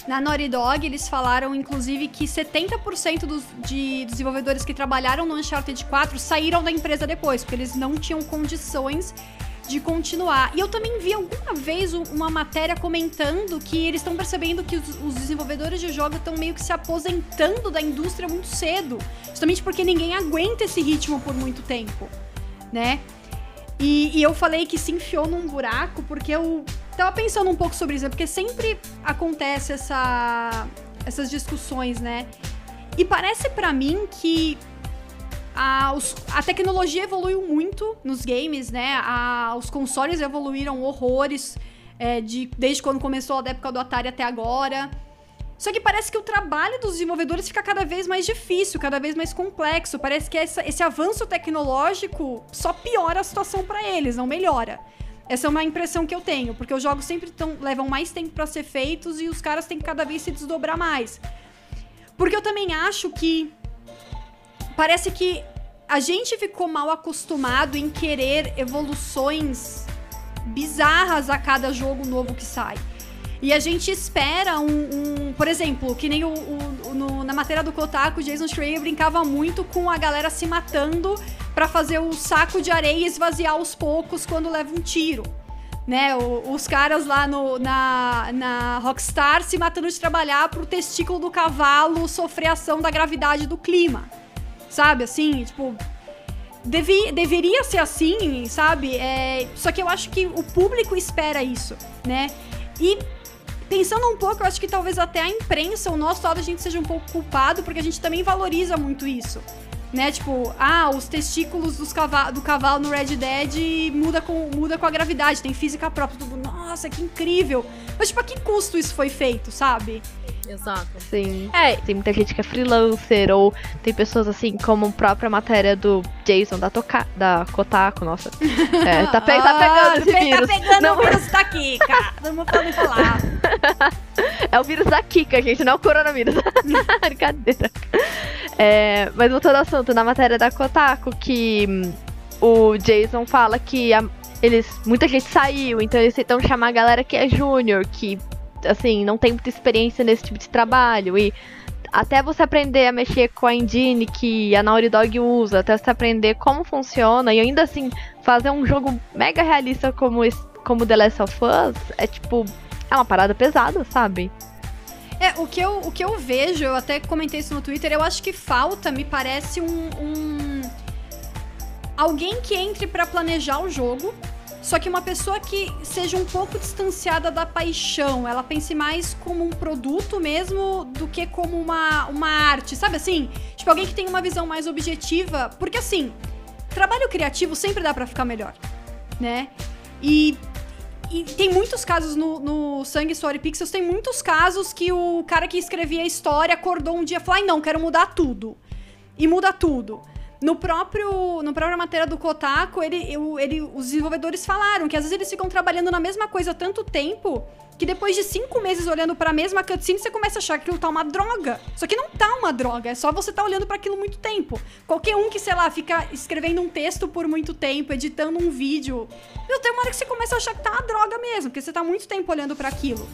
Na Naughty Dog, eles falaram, inclusive, que 70% dos de desenvolvedores que trabalharam no Uncharted 4 saíram da empresa depois, porque eles não tinham condições de continuar. E eu também vi alguma vez uma matéria comentando que eles estão percebendo que os, os, desenvolvedores de jogo estão meio que se aposentando da indústria muito cedo, justamente porque ninguém aguenta esse ritmo por muito tempo, né? E, e eu falei que se enfiou num buraco porque eu tava pensando um pouco sobre isso, né? porque sempre acontece essa, essas discussões, né? E parece para mim que a, os, a tecnologia evoluiu muito nos games, né? A, os consoles evoluíram horrores é, de, desde quando começou a época do Atari até agora. Só que parece que o trabalho dos desenvolvedores fica cada vez mais difícil, cada vez mais complexo. Parece que essa, esse avanço tecnológico só piora a situação para eles, não melhora. Essa é uma impressão que eu tenho, porque os jogos sempre tão, levam mais tempo para ser feitos e os caras têm que cada vez se desdobrar mais. Porque eu também acho que parece que a gente ficou mal acostumado em querer evoluções bizarras a cada jogo novo que sai. E a gente espera um. um por exemplo, que nem o, o no, na matéria do Kotaku, Jason Schreier brincava muito com a galera se matando para fazer o saco de areia esvaziar aos poucos quando leva um tiro. Né, os caras lá no, na, na Rockstar se matando de trabalhar pro testículo do cavalo sofrer ação da gravidade do clima. Sabe, assim, tipo, Devi, deveria ser assim, sabe? É, só que eu acho que o público espera isso, né? E pensando um pouco, eu acho que talvez até a imprensa, o nosso lado, a gente seja um pouco culpado, porque a gente também valoriza muito isso. Né, tipo, ah, os testículos dos cavalo, do cavalo no Red Dead muda com, muda com a gravidade, tem física própria. Tudo, nossa, que incrível. Mas, tipo, a que custo isso foi feito, sabe? Exato. Sim. É. Tem muita gente que é freelancer, ou tem pessoas assim, como a própria matéria do Jason da, Toca da Kotaku, nossa. É, tá, pe tá pegando ah, esse tá vírus. Tá pegando não. o vírus da Kika. Todo mundo pode falar. é o vírus da Kika, gente, não é o coronavírus. Brincadeira. É, mas voltando ao assunto, na matéria da Kotaku, que hum, o Jason fala que a, eles, muita gente saiu, então eles tentam chamar a galera que é júnior, que assim, não tem muita experiência nesse tipo de trabalho. E até você aprender a mexer com a engine que a Naughty Dog usa, até você aprender como funciona e ainda assim fazer um jogo mega realista como, como The Last of Us, é tipo, é uma parada pesada, sabe? É, o que, eu, o que eu vejo, eu até comentei isso no Twitter, eu acho que falta, me parece, um. um... Alguém que entre para planejar o jogo, só que uma pessoa que seja um pouco distanciada da paixão, ela pense mais como um produto mesmo do que como uma, uma arte, sabe assim? Tipo, alguém que tem uma visão mais objetiva. Porque assim, trabalho criativo sempre dá para ficar melhor, né? E e tem muitos casos no, no Sangue Story Pixels, tem muitos casos que o cara que escrevia a história acordou um dia e falou: ai não, quero mudar tudo. E muda tudo. No próprio, no própria matéria do Kotaku, ele, ele, os desenvolvedores falaram que às vezes eles ficam trabalhando na mesma coisa tanto tempo que depois de cinco meses olhando para a mesma cutscene, você começa a achar que aquilo tá uma droga. Só que não tá uma droga, é só você tá olhando para aquilo muito tempo. Qualquer um que, sei lá, fica escrevendo um texto por muito tempo, editando um vídeo, meu, tem uma hora que você começa a achar que tá uma droga mesmo, porque você tá muito tempo olhando para aquilo.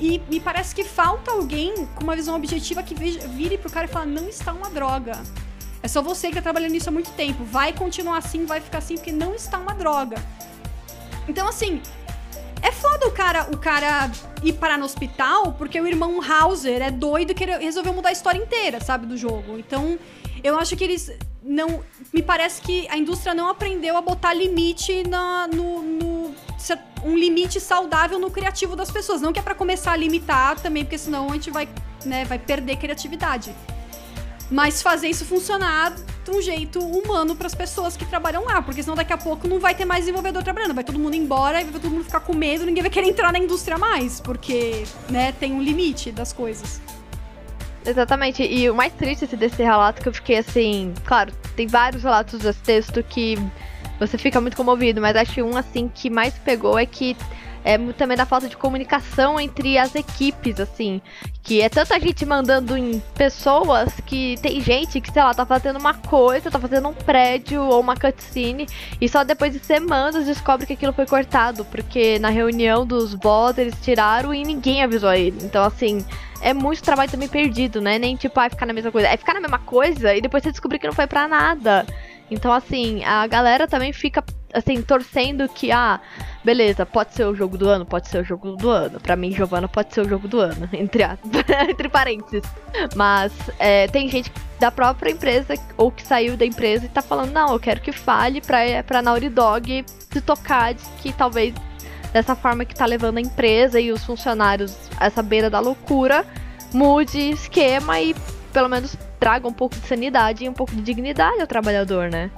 E me parece que falta alguém com uma visão objetiva que vire pro cara e fala: não está uma droga. É só você que tá trabalhando nisso há muito tempo. Vai continuar assim, vai ficar assim, porque não está uma droga. Então, assim, é foda o cara, o cara ir parar no hospital porque o irmão Hauser é doido que resolveu mudar a história inteira, sabe, do jogo. Então, eu acho que eles não. Me parece que a indústria não aprendeu a botar limite na, no, no um limite saudável no criativo das pessoas. Não que é para começar a limitar também, porque senão a gente vai, né, vai perder criatividade mas fazer isso funcionar de um jeito humano para as pessoas que trabalham lá, porque senão daqui a pouco não vai ter mais desenvolvedor trabalhando, vai todo mundo embora e vai todo mundo ficar com medo, ninguém vai querer entrar na indústria mais, porque, né, tem um limite das coisas. Exatamente, e o mais triste desse relato que eu fiquei assim, claro, tem vários relatos desse texto que você fica muito comovido, mas acho que um assim que mais pegou é que é também da falta de comunicação entre as equipes, assim. Que é tanta gente mandando em pessoas que tem gente que, sei lá, tá fazendo uma coisa, tá fazendo um prédio ou uma cutscene, e só depois de semanas descobre que aquilo foi cortado, porque na reunião dos bots eles tiraram e ninguém avisou ele. Então, assim, é muito trabalho também perdido, né? Nem tipo, ah, ficar na mesma coisa. É ficar na mesma coisa e depois você descobrir que não foi pra nada. Então, assim, a galera também fica, assim, torcendo que, ah, beleza, pode ser o jogo do ano, pode ser o jogo do ano. Pra mim, Giovanna pode ser o jogo do ano, entre, entre parênteses. Mas é, tem gente da própria empresa ou que saiu da empresa e tá falando, não, eu quero que fale pra, pra Naughty Dog se tocar de que talvez dessa forma que tá levando a empresa e os funcionários a essa beira da loucura, mude esquema e pelo menos traga um pouco de sanidade e um pouco de dignidade ao trabalhador, né?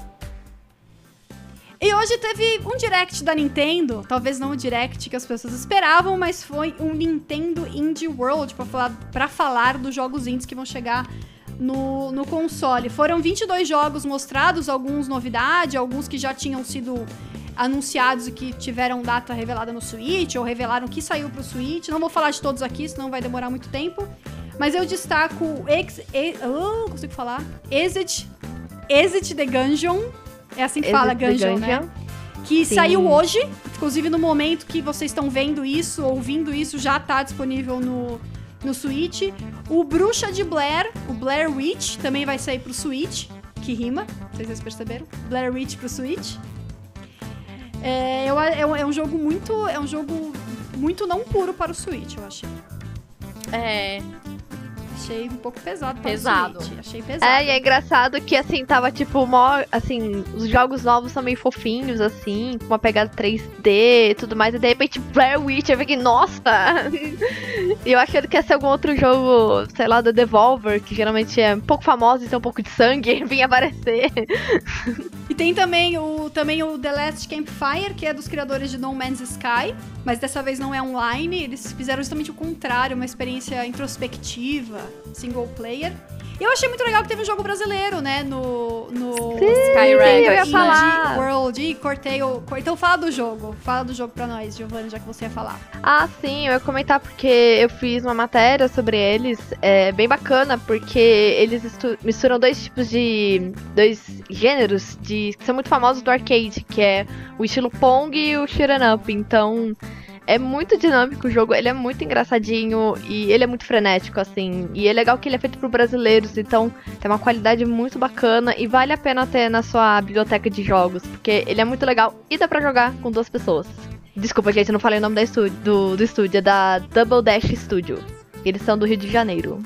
E hoje teve um direct da Nintendo, talvez não o direct que as pessoas esperavam, mas foi um Nintendo Indie World para falar, pra falar dos jogos indies que vão chegar no, no console. Foram 22 jogos mostrados, alguns novidade, alguns que já tinham sido anunciados e que tiveram data revelada no Switch ou revelaram que saiu pro Switch. Não vou falar de todos aqui, senão vai demorar muito tempo. Mas eu destaco o Ex, e, oh, consigo falar? Exit, Exit the Gungeon. É assim que Exit fala, Gungeon, né? Que Sim. saiu hoje. Inclusive, no momento que vocês estão vendo isso, ouvindo isso, já tá disponível no, no Switch. O Bruxa de Blair, o Blair Witch, também vai sair pro Switch. Que rima, vocês perceberam? Blair Witch pro Switch. É, é, é um jogo muito. É um jogo muito não puro para o Switch, eu achei. É, achei um pouco pesado. Pesado. Switch. Achei pesado. É, e é engraçado que, assim, tava, tipo, mó, assim, os jogos novos são meio fofinhos, assim, com uma pegada 3D e tudo mais, e de repente Blair Witch, eu fiquei, nossa! e eu achando que ia ser algum outro jogo, sei lá, da Devolver, que geralmente é um pouco famoso e tem um pouco de sangue, vinha aparecer. Tem também o, também o The Last Campfire, que é dos criadores de No Man's Sky, mas dessa vez não é online, eles fizeram justamente o contrário, uma experiência introspectiva, single player. Eu achei muito legal que teve um jogo brasileiro, né? No, no Sim, Skyrim. Eu ia falar. World e cortei o. Então fala do jogo. Fala do jogo pra nós, Giovanni, já que você ia falar. Ah, sim, eu ia comentar porque eu fiz uma matéria sobre eles. É bem bacana, porque eles misturam dois tipos de. dois gêneros de, que são muito famosos do arcade, que é o estilo Pong e o Shoot'em Up. Então é muito dinâmico o jogo, ele é muito engraçadinho e ele é muito frenético, assim. E é legal que ele é feito por brasileiros, então tem uma qualidade muito bacana e vale a pena ter na sua biblioteca de jogos, porque ele é muito legal e dá pra jogar com duas pessoas. Desculpa, gente, eu não falei o nome estúdio, do, do estúdio, é da Double Dash Studio. Eles são do Rio de Janeiro.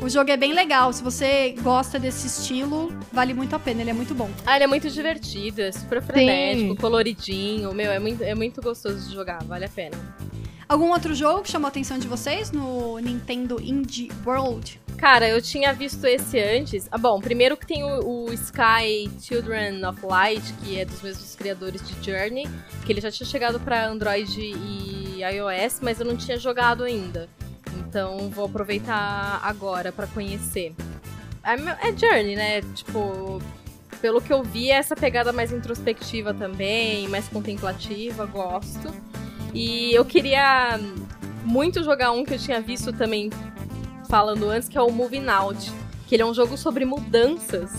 O jogo é bem legal. Se você gosta desse estilo, vale muito a pena. Ele é muito bom. Ah, ele é muito divertido, é super frenético, Sim. coloridinho. Meu, é muito, é muito gostoso de jogar, vale a pena. Algum outro jogo que chamou a atenção de vocês no Nintendo Indie World? Cara, eu tinha visto esse antes. Ah, bom, primeiro que tem o, o, Sky Children of Light, que é dos mesmos criadores de Journey, que ele já tinha chegado para Android e iOS, mas eu não tinha jogado ainda. Então vou aproveitar agora para conhecer. É, é Journey, né? Tipo, pelo que eu vi, é essa pegada mais introspectiva também, mais contemplativa, gosto. E eu queria muito jogar um que eu tinha visto também falando antes, que é o Moving Out. Que ele é um jogo sobre mudanças.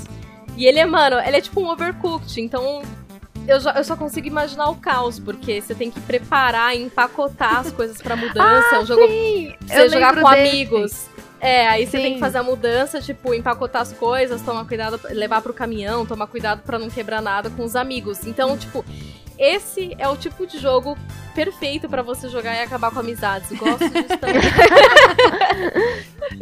E ele é, mano, ele é tipo um overcooked, então eu, já, eu só consigo imaginar o caos, porque você tem que preparar e empacotar as coisas pra mudança. ah, é um jogo sim. você jogar com desse. amigos. É, aí você tem que fazer a mudança, tipo, empacotar as coisas, tomar cuidado, levar pro caminhão, tomar cuidado para não quebrar nada com os amigos. Então, tipo, esse é o tipo de jogo perfeito para você jogar e acabar com amizades. Gosto disso também.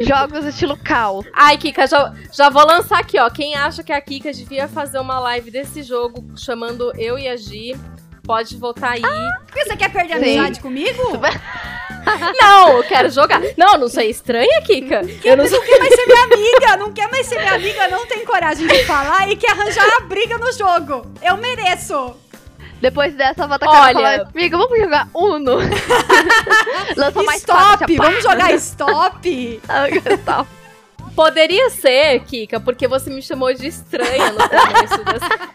Jogos estilo caos. Ai, Kika, já, já vou lançar aqui, ó. Quem acha que a Kika devia fazer uma live desse jogo chamando eu e a Gi, pode votar aí. Ah, você quer perder a amizade comigo? não, eu quero jogar. Não, não sou estranha, Kika. Que eu não, não quer mais ser minha amiga, não quer mais ser minha amiga, não tem coragem de falar e quer arranjar a briga no jogo. Eu mereço. Depois dessa, volta Olha... falar, amiga, vamos jogar Uno. Lança mais Stop, vamos jogar Stop. stop. Poderia ser, Kika, porque você me chamou de estranha no começo dessa...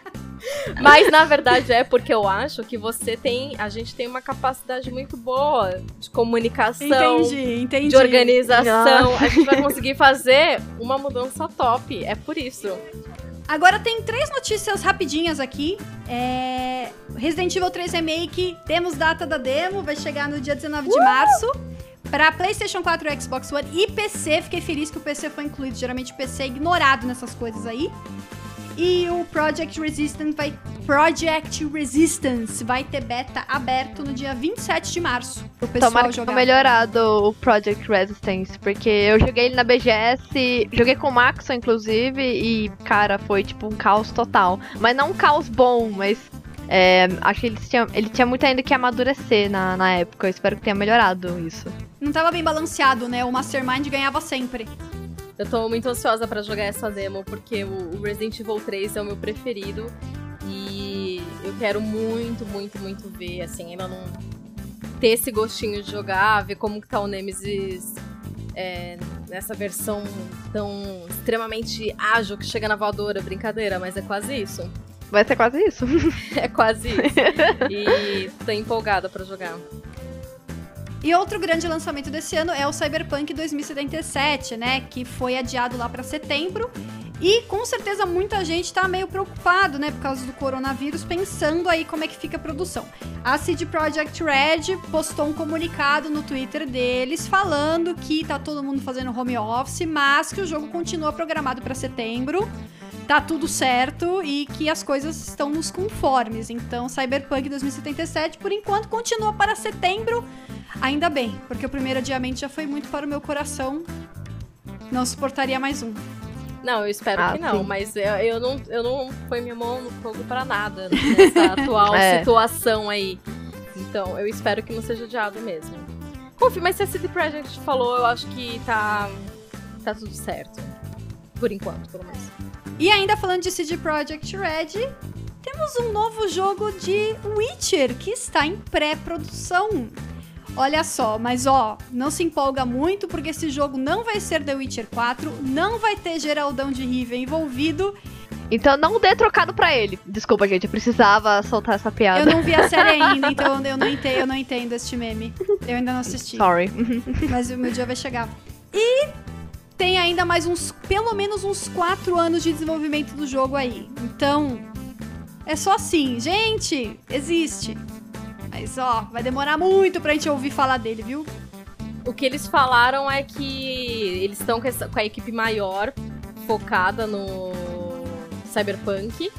Mas na verdade é porque eu acho que você tem. A gente tem uma capacidade muito boa de comunicação. Entendi, entendi. De organização. A gente vai conseguir fazer uma mudança top. É por isso. Agora tem três notícias rapidinhas aqui. É... Resident Evil 3 Remake, temos data da demo, vai chegar no dia 19 de março. Pra PlayStation 4, Xbox One e PC. Fiquei feliz que o PC foi incluído. Geralmente o PC é ignorado nessas coisas aí. E o Project Resistance vai Project Resistance vai ter beta aberto no dia 27 de março. O pessoal Tomara que jogar. melhorado o Project Resistance, porque eu joguei ele na BGS, joguei com o Maxon inclusive e cara, foi tipo um caos total. Mas não um caos bom, mas é, acho que ele tinha, ele tinha muito ainda que amadurecer na, na época. Eu espero que tenha melhorado isso. Não tava bem balanceado, né? O Mastermind ganhava sempre. Eu tô muito ansiosa para jogar essa demo, porque o Resident Evil 3 é o meu preferido. E eu quero muito, muito, muito ver, assim, ainda não ter esse gostinho de jogar, ver como que tá o Nemesis é, nessa versão tão extremamente ágil que chega na voadora. Brincadeira, mas é quase isso. Vai ser quase isso. é quase isso. E tô empolgada para jogar. E outro grande lançamento desse ano é o Cyberpunk 2077, né? Que foi adiado lá para setembro. E com certeza muita gente tá meio preocupado, né, por causa do coronavírus, pensando aí como é que fica a produção. A CD Projekt Red postou um comunicado no Twitter deles falando que tá todo mundo fazendo home office, mas que o jogo continua programado para setembro tá tudo certo e que as coisas estão nos conformes. Então, Cyberpunk 2077, por enquanto, continua para setembro. Ainda bem, porque o primeiro adiamento já foi muito para o meu coração. Não suportaria mais um. Não, eu espero ah, que não, sim. mas eu, eu, não, eu não põe minha mão no fogo para nada nessa atual é. situação aí. Então, eu espero que não seja adiado mesmo. Confio, mas se a CD Projekt falou, eu acho que tá, tá tudo certo. Por enquanto, pelo menos. E ainda falando de CD Projekt Red, temos um novo jogo de Witcher que está em pré-produção. Olha só, mas ó, não se empolga muito porque esse jogo não vai ser The Witcher 4, não vai ter Geraldão de Riva envolvido. Então não dê trocado pra ele. Desculpa, gente, eu precisava soltar essa piada. Eu não vi a série ainda, então eu não entendo, eu não entendo este meme. Eu ainda não assisti. Sorry. Mas o meu dia vai chegar. E tem ainda mais uns, pelo menos uns 4 anos de desenvolvimento do jogo aí. Então, é só assim, gente, existe. Mas ó, vai demorar muito pra gente ouvir falar dele, viu? O que eles falaram é que eles estão com, com a equipe maior focada no Cyberpunk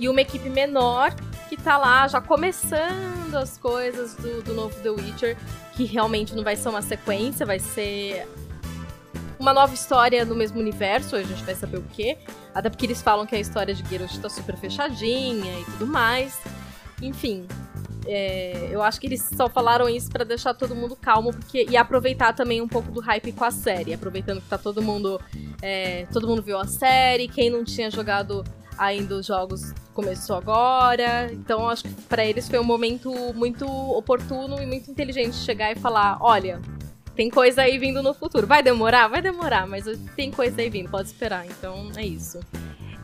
e uma equipe menor que tá lá já começando as coisas do, do novo The Witcher, que realmente não vai ser uma sequência, vai ser uma nova história no mesmo universo, a gente vai saber o quê. Até porque eles falam que a história de Geralt tá super fechadinha e tudo mais. Enfim, é, eu acho que eles só falaram isso para deixar todo mundo calmo porque, e aproveitar também um pouco do hype com a série. Aproveitando que tá todo mundo. É, todo mundo viu a série, quem não tinha jogado ainda os jogos começou agora. Então acho que para eles foi um momento muito oportuno e muito inteligente chegar e falar: olha, tem coisa aí vindo no futuro. Vai demorar? Vai demorar, mas tem coisa aí vindo, pode esperar. Então é isso.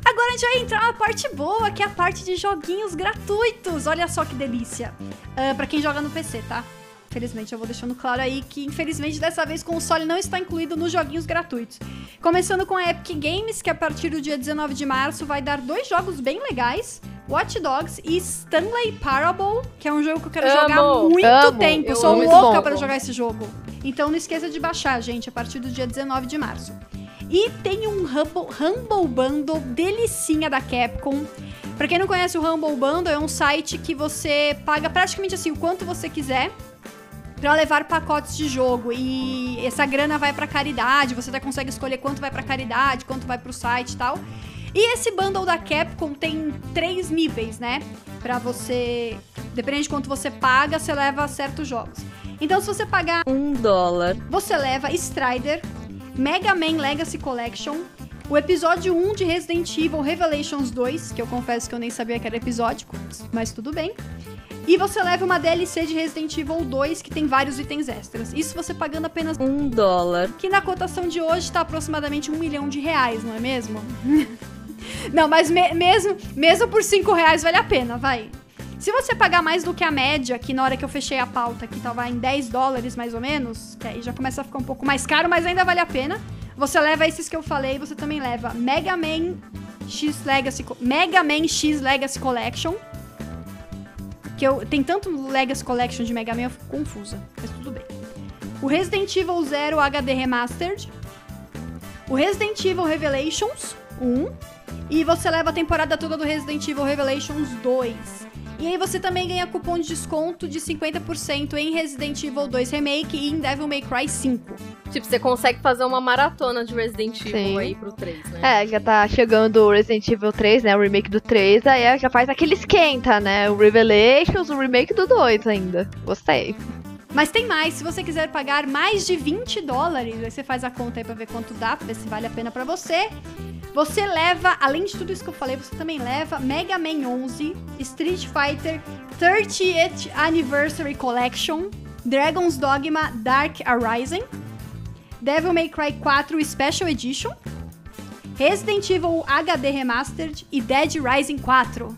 Agora a gente vai entrar na parte boa, que é a parte de joguinhos gratuitos. Olha só que delícia. Uh, para quem joga no PC, tá? Infelizmente, eu vou deixando claro aí que, infelizmente, dessa vez o console não está incluído nos joguinhos gratuitos. Começando com a Epic Games, que a partir do dia 19 de março vai dar dois jogos bem legais. Watch Dogs e Stanley Parable, que é um jogo que eu quero amo, jogar há muito amo, tempo. Eu sou louca para jogar esse jogo. Então não esqueça de baixar, gente, a partir do dia 19 de março. E tem um Humble, Humble Bundle delicinha da Capcom. Pra quem não conhece o Humble Bundle, é um site que você paga praticamente assim o quanto você quiser para levar pacotes de jogo e essa grana vai para caridade, você até consegue escolher quanto vai para caridade, quanto vai para o site e tal. E esse bundle da Capcom tem três níveis, né? Para você, dependendo de quanto você paga, você leva certos jogos. Então, se você pagar um dólar, você leva Strider, Mega Man Legacy Collection, o episódio 1 de Resident Evil Revelations 2, que eu confesso que eu nem sabia que era episódico, mas tudo bem. E você leva uma DLC de Resident Evil 2 que tem vários itens extras. Isso você pagando apenas um dólar. Que na cotação de hoje está aproximadamente um milhão de reais, não é mesmo? Não, mas me- mesmo, mesmo por 5 reais vale a pena, vai. Se você pagar mais do que a média, que na hora que eu fechei a pauta, que tava em 10 dólares mais ou menos, que aí já começa a ficar um pouco mais caro, mas ainda vale a pena. Você leva esses que eu falei, você também leva Mega Man X Legacy, Mega Man X Legacy Collection. Que eu, tem tanto Legacy Collection de Mega Man, eu fico confusa, mas tudo bem. O Resident Evil Zero HD Remastered. O Resident Evil Revelations 1. E você leva a temporada toda do Resident Evil Revelations 2. E aí você também ganha cupom de desconto de 50% em Resident Evil 2 Remake e em Devil May Cry 5. Tipo, você consegue fazer uma maratona de Resident Evil Sim. aí pro 3, né? É, já tá chegando o Resident Evil 3, né? O remake do 3, aí já faz aquele esquenta, né? O Revelations, o remake do 2 ainda. Gostei. Mas tem mais, se você quiser pagar mais de 20 dólares, aí você faz a conta aí pra ver quanto dá, pra ver se vale a pena pra você. Você leva, além de tudo isso que eu falei, você também leva Mega Man 11, Street Fighter 30th Anniversary Collection, Dragon's Dogma Dark Arisen, Devil May Cry 4 Special Edition, Resident Evil HD Remastered e Dead Rising 4.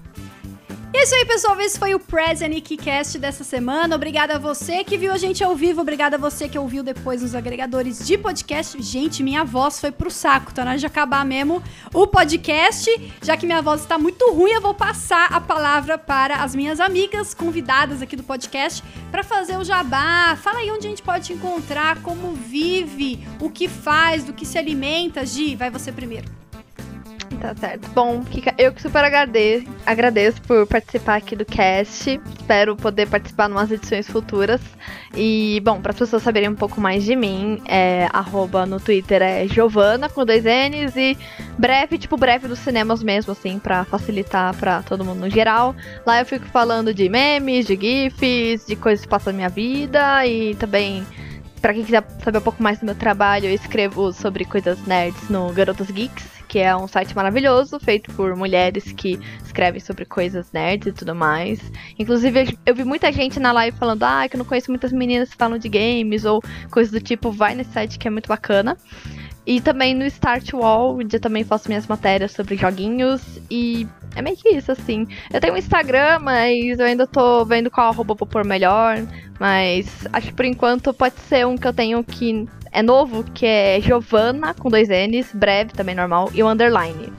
E é isso aí, pessoal. Esse foi o Present Cast dessa semana. Obrigada a você que viu a gente ao vivo. Obrigada a você que ouviu depois nos agregadores de podcast. Gente, minha voz foi pro saco. Tá na hora de acabar mesmo o podcast. Já que minha voz está muito ruim, eu vou passar a palavra para as minhas amigas convidadas aqui do podcast para fazer o jabá. Fala aí onde a gente pode te encontrar, como vive, o que faz, do que se alimenta. Gi, vai você primeiro. Tá certo. Bom, eu que super agrade- agradeço por participar aqui do cast. Espero poder participar em umas edições futuras. E, bom, para as pessoas saberem um pouco mais de mim, é, no Twitter é Giovana com dois N's e breve, tipo breve dos cinemas mesmo, assim, pra facilitar pra todo mundo no geral. Lá eu fico falando de memes, de GIFs, de coisas que passam na minha vida e também. Pra quem quiser saber um pouco mais do meu trabalho, eu escrevo sobre coisas nerds no Garotas Geeks, que é um site maravilhoso, feito por mulheres que escrevem sobre coisas nerds e tudo mais. Inclusive, eu vi muita gente na live falando, ah, que eu não conheço muitas meninas que falam de games, ou coisas do tipo, vai nesse site que é muito bacana. E também no Start Wall, onde eu também faço minhas matérias sobre joguinhos. E é meio que isso, assim. Eu tenho um Instagram, mas eu ainda tô vendo qual arroba vou pôr melhor. Mas acho que por enquanto pode ser um que eu tenho que é novo, que é Giovanna, com dois N's, breve, também normal, e o underline.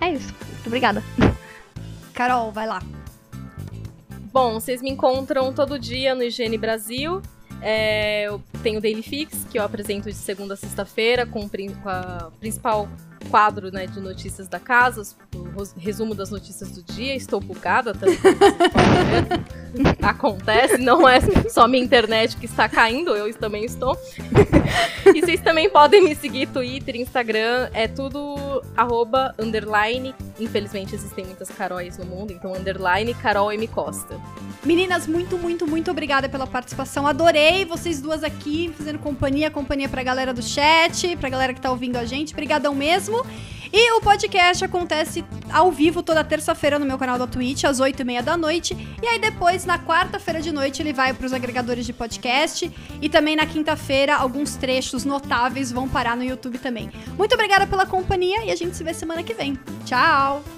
É isso. Muito obrigada. Carol, vai lá. Bom, vocês me encontram todo dia no Higiene Brasil. É, eu tenho o Daily Fix, que eu apresento de segunda a sexta-feira, com, com a principal quadro né, de notícias da casa, o resumo das notícias do dia. Estou bugada também. Acontece, não é só minha internet que está caindo, eu também estou. e vocês também podem me seguir Twitter, Instagram, é tudo arroba, underline. Infelizmente existem muitas Caróis no mundo, então underline Carol M. Costa. Meninas, muito, muito, muito obrigada pela participação. Adorei vocês duas aqui, fazendo companhia, companhia pra galera do chat, pra galera que tá ouvindo a gente. Brigadão mesmo. E o podcast acontece ao vivo toda terça-feira no meu canal da Twitch, às 8h30 da noite. E aí depois, na quarta-feira de noite, ele vai pros agregadores de podcast. E também na quinta-feira, alguns trechos notáveis vão parar no YouTube também. Muito obrigada pela companhia e a gente se vê semana que vem. Tchau!